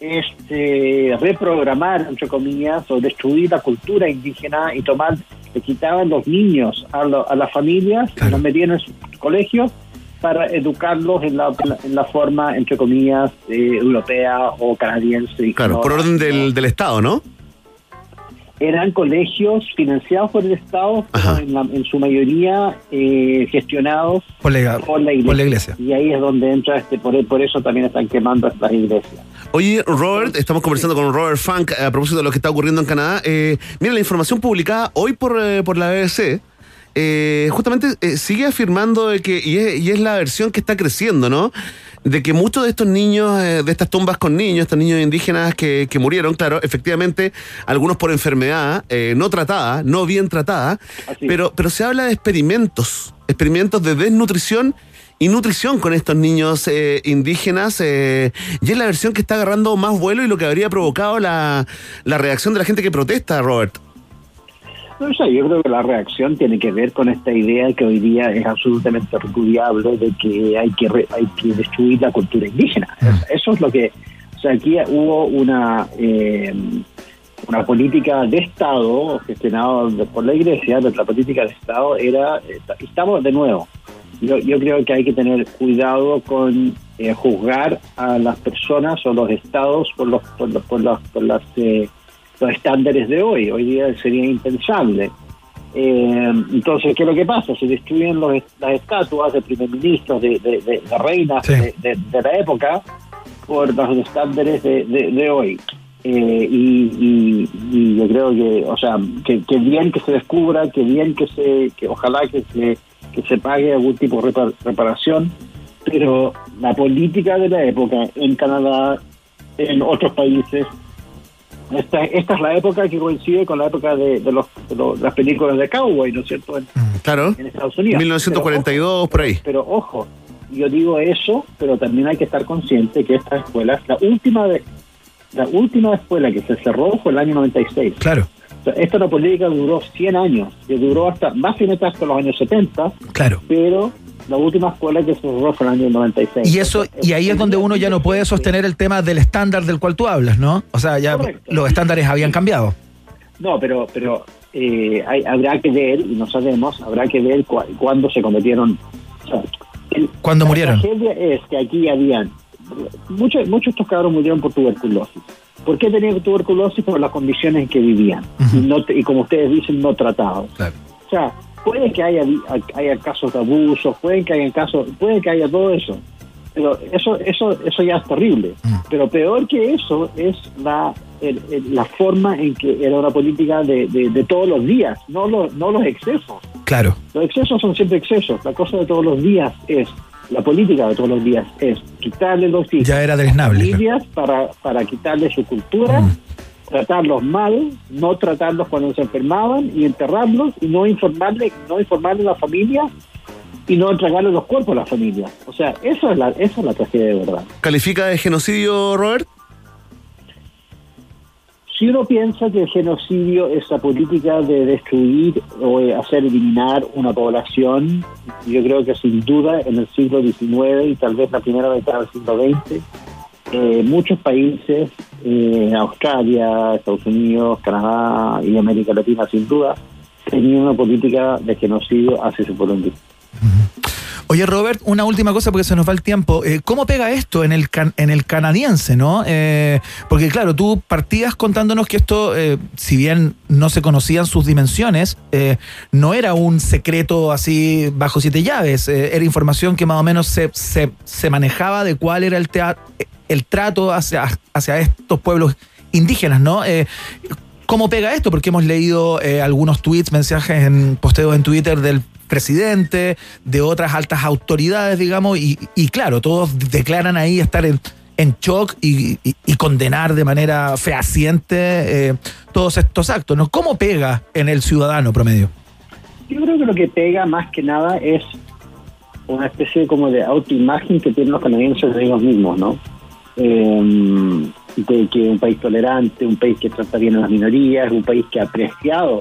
es eh, reprogramar, entre comillas, o destruir la cultura indígena y tomar, le quitaban los niños a, lo- a las familias, y los metían en sus colegios para educarlos en la, en la forma, entre comillas, eh, europea o canadiense. Claro, por orden del, del Estado, ¿no? Eran colegios financiados por el Estado, pero en, la- en su mayoría eh, gestionados por la, por la iglesia. por la iglesia. Y ahí es donde entra, este por, por eso también están quemando estas iglesias. Oye, Robert, estamos conversando con Robert Funk a propósito de lo que está ocurriendo en Canadá. Eh, mira, la información publicada hoy por, eh, por la BBC eh, justamente eh, sigue afirmando de que, y es, y es la versión que está creciendo, ¿no? De que muchos de estos niños, eh, de estas tumbas con niños, estos niños indígenas que, que murieron, claro, efectivamente, algunos por enfermedad, eh, no tratada, no bien tratada, pero, pero se habla de experimentos, experimentos de desnutrición y nutrición con estos niños eh, indígenas eh, y es la versión que está agarrando más vuelo y lo que habría provocado la, la reacción de la gente que protesta, Robert. No sé, yo creo que la reacción tiene que ver con esta idea que hoy día es absolutamente repudiable de que hay que re- hay que destruir la cultura indígena. Eso es lo que, o sea, aquí hubo una eh, una política de Estado gestionada por la Iglesia, pero la política de Estado era, eh, estamos de nuevo. Yo, yo creo que hay que tener cuidado con eh, juzgar a las personas o los estados por los por, los- por las por las eh, los estándares de hoy. Hoy día sería impensable. Eh, entonces, ¿qué es lo que pasa? Se destruyen los, las estatuas de primer ministros, de, de, de- de reinas de, la época, por los estándares de, hoy. Eh, y, y- y yo creo que, o sea, que, que bien que se descubra, que bien que se, que ojalá que se, que se pague algún tipo de repar- reparación, pero la política de la época en Canadá, en otros países, esta, esta es la época que coincide con la época de, de los, de los- las películas de cowboy, ¿no es cierto? En, Claro. en Estados Unidos. 1942, por ahí. Pero ojo, yo digo eso, pero también hay que estar consciente que esta escuela, la última vez, la última escuela que se cerró fue el año 96. Claro. O sea, esta una política duró 100 años, que duró hasta, básicamente hasta los años 70, Claro. pero la última escuela que se cerró fue el año 96. Y eso, y ahí es donde uno ya no puede sostener el tema del estándar del cual tú hablas, ¿no? O sea, ya los estándares habían cambiado. No, pero pero eh, hay- habrá que ver, y no sabemos, habrá que ver cua- cuándo se cometieron. O sea, el- ¿Cuándo la murieron? tragedia es que aquí habían. Muchos, muchos de estos cabros murieron por tuberculosis. ¿Por qué tenían tuberculosis? Por las condiciones en que vivían. y, no te- y como ustedes dicen, no tratados. O sea, puede que haya, haya casos de abuso, puede que haya casos, puede que haya todo eso. Pero eso, eso, eso ya es terrible. Pero peor que eso es la, el- el- la forma en que era una política de, de, de todos los días, no los, no los excesos. Claro. Los excesos son siempre excesos. La cosa de todos los días es, la política de todos los días es quitarle los hijos Ya era claro. familias para, para quitarle su cultura, tratarlos mal, no tratarlos cuando se enfermaban y enterrarlos y no informarle, no informarle a la familia y no entregarle los cuerpos a la familia. O sea, eso es la, esa es la tragedia de verdad. ¿Califica de genocidio, Robert? Si uno piensa que el genocidio es la política de destruir o de hacer eliminar una población, yo creo que sin duda en el siglo XIX y tal vez la primera mitad del siglo XX, eh, muchos países, eh, Australia, Estados Unidos, Canadá y América Latina sin duda, tenían una política de genocidio hacia su pueblo indígena. Oye, Robert, una última cosa porque se nos va el tiempo. Eh, ¿Cómo pega esto en el, en el canadiense, no? Eh, porque, claro, tú partías contándonos que esto, eh, si bien no se conocían sus dimensiones, no era un secreto así bajo siete llaves. Era información que más o menos se, se, se manejaba de cuál era el, el trato hacia, hacia estos pueblos indígenas, ¿no? ¿Cómo pega esto? Porque hemos leído algunos tweets, mensajes en posteos en Twitter del presidente, de otras altas autoridades, digamos, y, y claro, todos declaran ahí estar en, shock y, condenar de manera fehaciente eh, todos estos actos, ¿no? ¿Cómo pega en el ciudadano promedio? Yo creo que lo que pega más que nada es una especie como de autoimagen que tienen los canadienses de ellos mismos, ¿no? Eh, de que un país tolerante, un país que trata bien a las minorías, un país que ha apreciado.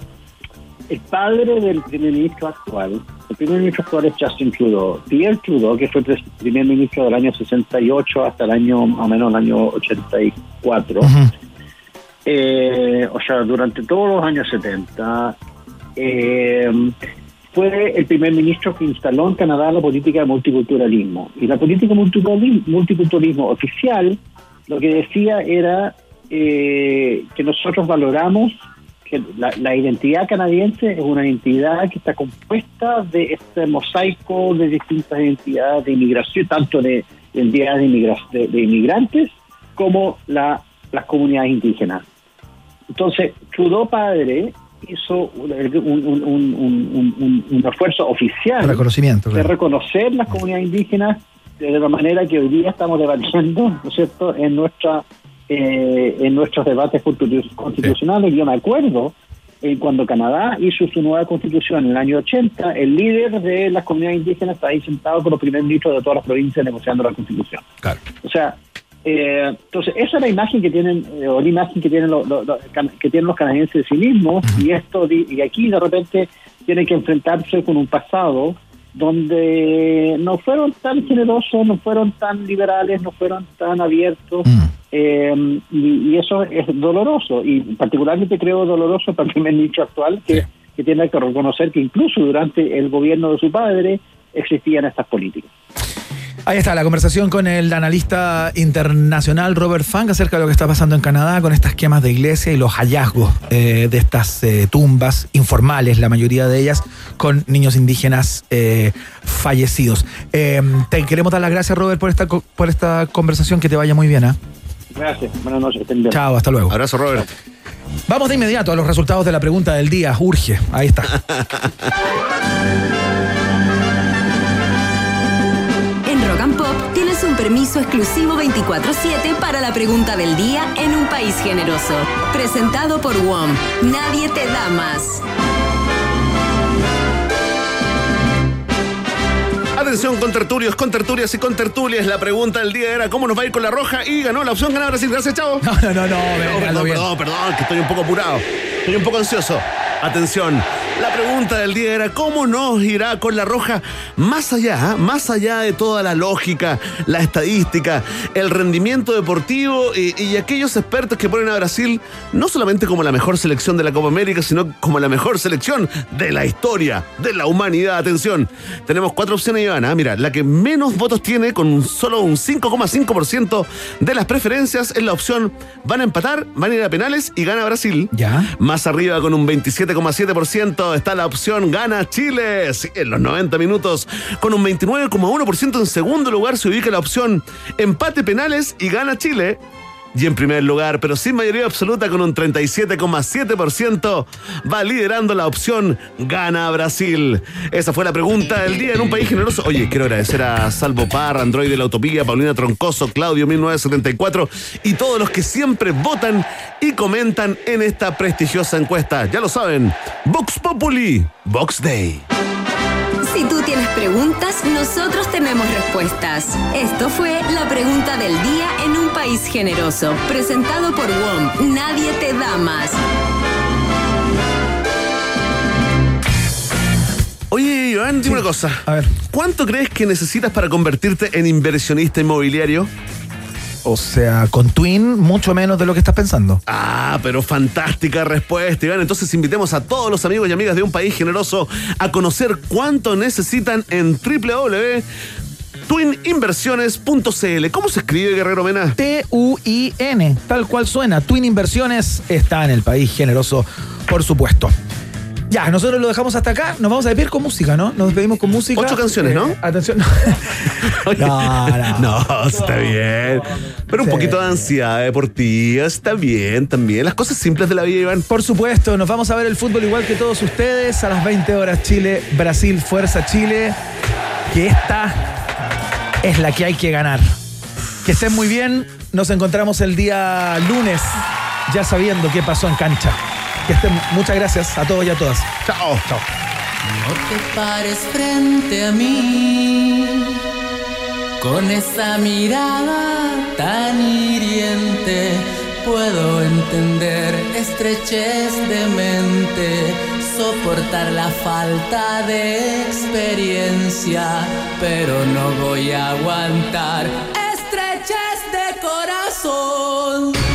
El padre del primer ministro actual, el primer ministro actual es Justin Trudeau. Pierre Trudeau, que fue primer ministro del año 68 hasta el año, más o menos el año 84, eh, o sea, durante todos los años 70, eh, fue el primer ministro que instaló en Canadá la política de multiculturalismo. Y la política de multiculturalismo, multiculturalismo oficial lo que decía era eh, que nosotros valoramos que la, la identidad canadiense es una identidad que está compuesta de este mosaico de distintas identidades de inmigración, tanto de identidades de, de- de inmigrantes como la- las comunidades indígenas. Entonces, Trudeau padre hizo un, un- esfuerzo oficial Reconocimiento, de reconocer las comunidades indígenas de la manera que hoy día estamos debatiendo, ¿no es cierto?, en nuestra eh, en nuestros debates constitu- constitucionales. Yo me acuerdo eh, cuando Canadá hizo su nueva constitución en el año 80, el líder de las comunidades indígenas está ahí sentado con los primeros ministros de todas las provincias negociando la constitución. O sea, eh, entonces esa es la imagen que tienen, eh, o la imagen que tienen los, los- que tienen los canadienses de sí mismos, y esto y aquí de repente tienen que enfrentarse con un pasado donde no fueron tan generosos, no fueron tan liberales, no fueron tan abiertos, eh, y, y eso es doloroso, y particularmente creo doloroso para el primer ministro actual, que, que tiene que reconocer que incluso durante el gobierno de su padre existían estas políticas. Ahí está la conversación con el analista internacional Robert Funk acerca de lo que está pasando en Canadá con estas quemas de iglesia y los hallazgos eh, de estas eh, tumbas informales, la mayoría de ellas con niños indígenas eh, fallecidos. Te queremos dar las gracias, Robert, por esta, por esta conversación. Que te vaya muy bien. Gracias, buenas noches. estén bien. Chao, hasta luego. Abrazo, Robert. Vamos de inmediato a los resultados de la pregunta del día. Urge. Ahí está. En Rock and Pop tienes un permiso exclusivo 24-7 para la pregunta del día en un país generoso. Presentado por WOM. Nadie te da más. Atención con tertulios, con tertulias y con tertulias. La pregunta del día era cómo nos va a ir con la roja y ganó la opción ganar Brasil. Gracias, chavo. No, no, no, no. perdón, Aldo, bien. perdón, perdón, que estoy un poco apurado. Estoy un poco ansioso. Atención, la pregunta del día era cómo nos irá con la roja más allá, más allá de toda la lógica, la estadística, el rendimiento deportivo y, y aquellos expertos que ponen a Brasil no solamente como la mejor selección de la Copa América, sino como la mejor selección de la historia, de la humanidad. Atención, tenemos cuatro opciones, Ivana. Mira, la que menos votos tiene, con solo un 5,5% de las preferencias, es la opción van a empatar, van a ir a penales y gana Brasil. Ya. Más arriba, con un 27,7%, está la opción gana Chile. En los 90 minutos, con un 29,1% en segundo lugar, se ubica la opción empate penales y gana Chile. Y en primer lugar, pero sin mayoría absoluta, con un 37,7%, va liderando la opción Gana Brasil. Esa fue la pregunta del día en un país generoso. Oye, quiero agradecer a Salvo Parra, Android de la Utopía, Paulina Troncoso, Claudio 1974 y todos los que siempre votan y comentan en esta prestigiosa encuesta. Ya lo saben, Vox Populi, Vox Day. Si tú tienes preguntas, nosotros tenemos respuestas. Esto fue la pregunta del día en un país generoso. Presentado por WOM. Nadie te da más. Oye, Iván, dime una cosa. A ver. ¿Cuánto crees que necesitas para convertirte en inversionista inmobiliario? O sea, con Twin, mucho menos de lo que estás pensando. Ah, pero fantástica respuesta, Iván. Entonces invitemos a todos los amigos y amigas de un país generoso a conocer cuánto necesitan en www.twininversiones.cl. ¿Cómo se escribe, Guerrero Mena? T-U-I-N, tal cual suena. Twin Inversiones está en el país generoso, por supuesto. Ya, nosotros lo dejamos hasta acá. Nos vamos a despedir con música, ¿no? Nos despedimos con música. Ocho canciones, ¿no? Eh, atención. no, no, está bien. Pero un Sí. poquito de ansiedad deportiva, está bien también. Las cosas simples de la vida, Iván. Por supuesto, nos vamos a ver el fútbol igual que todos ustedes a las 20 horas Chile, Brasil, Fuerza Chile. Que esta es la que hay que ganar. Que estén muy bien. Nos encontramos el día lunes, ya sabiendo qué pasó en cancha. Que estén, muchas gracias a todos y a todas. Chao. Chao. No te pares frente a mí con esa mirada tan hiriente. Puedo entender estrechez de mente, soportar la falta de experiencia, pero no voy a aguantar estrechez de corazón.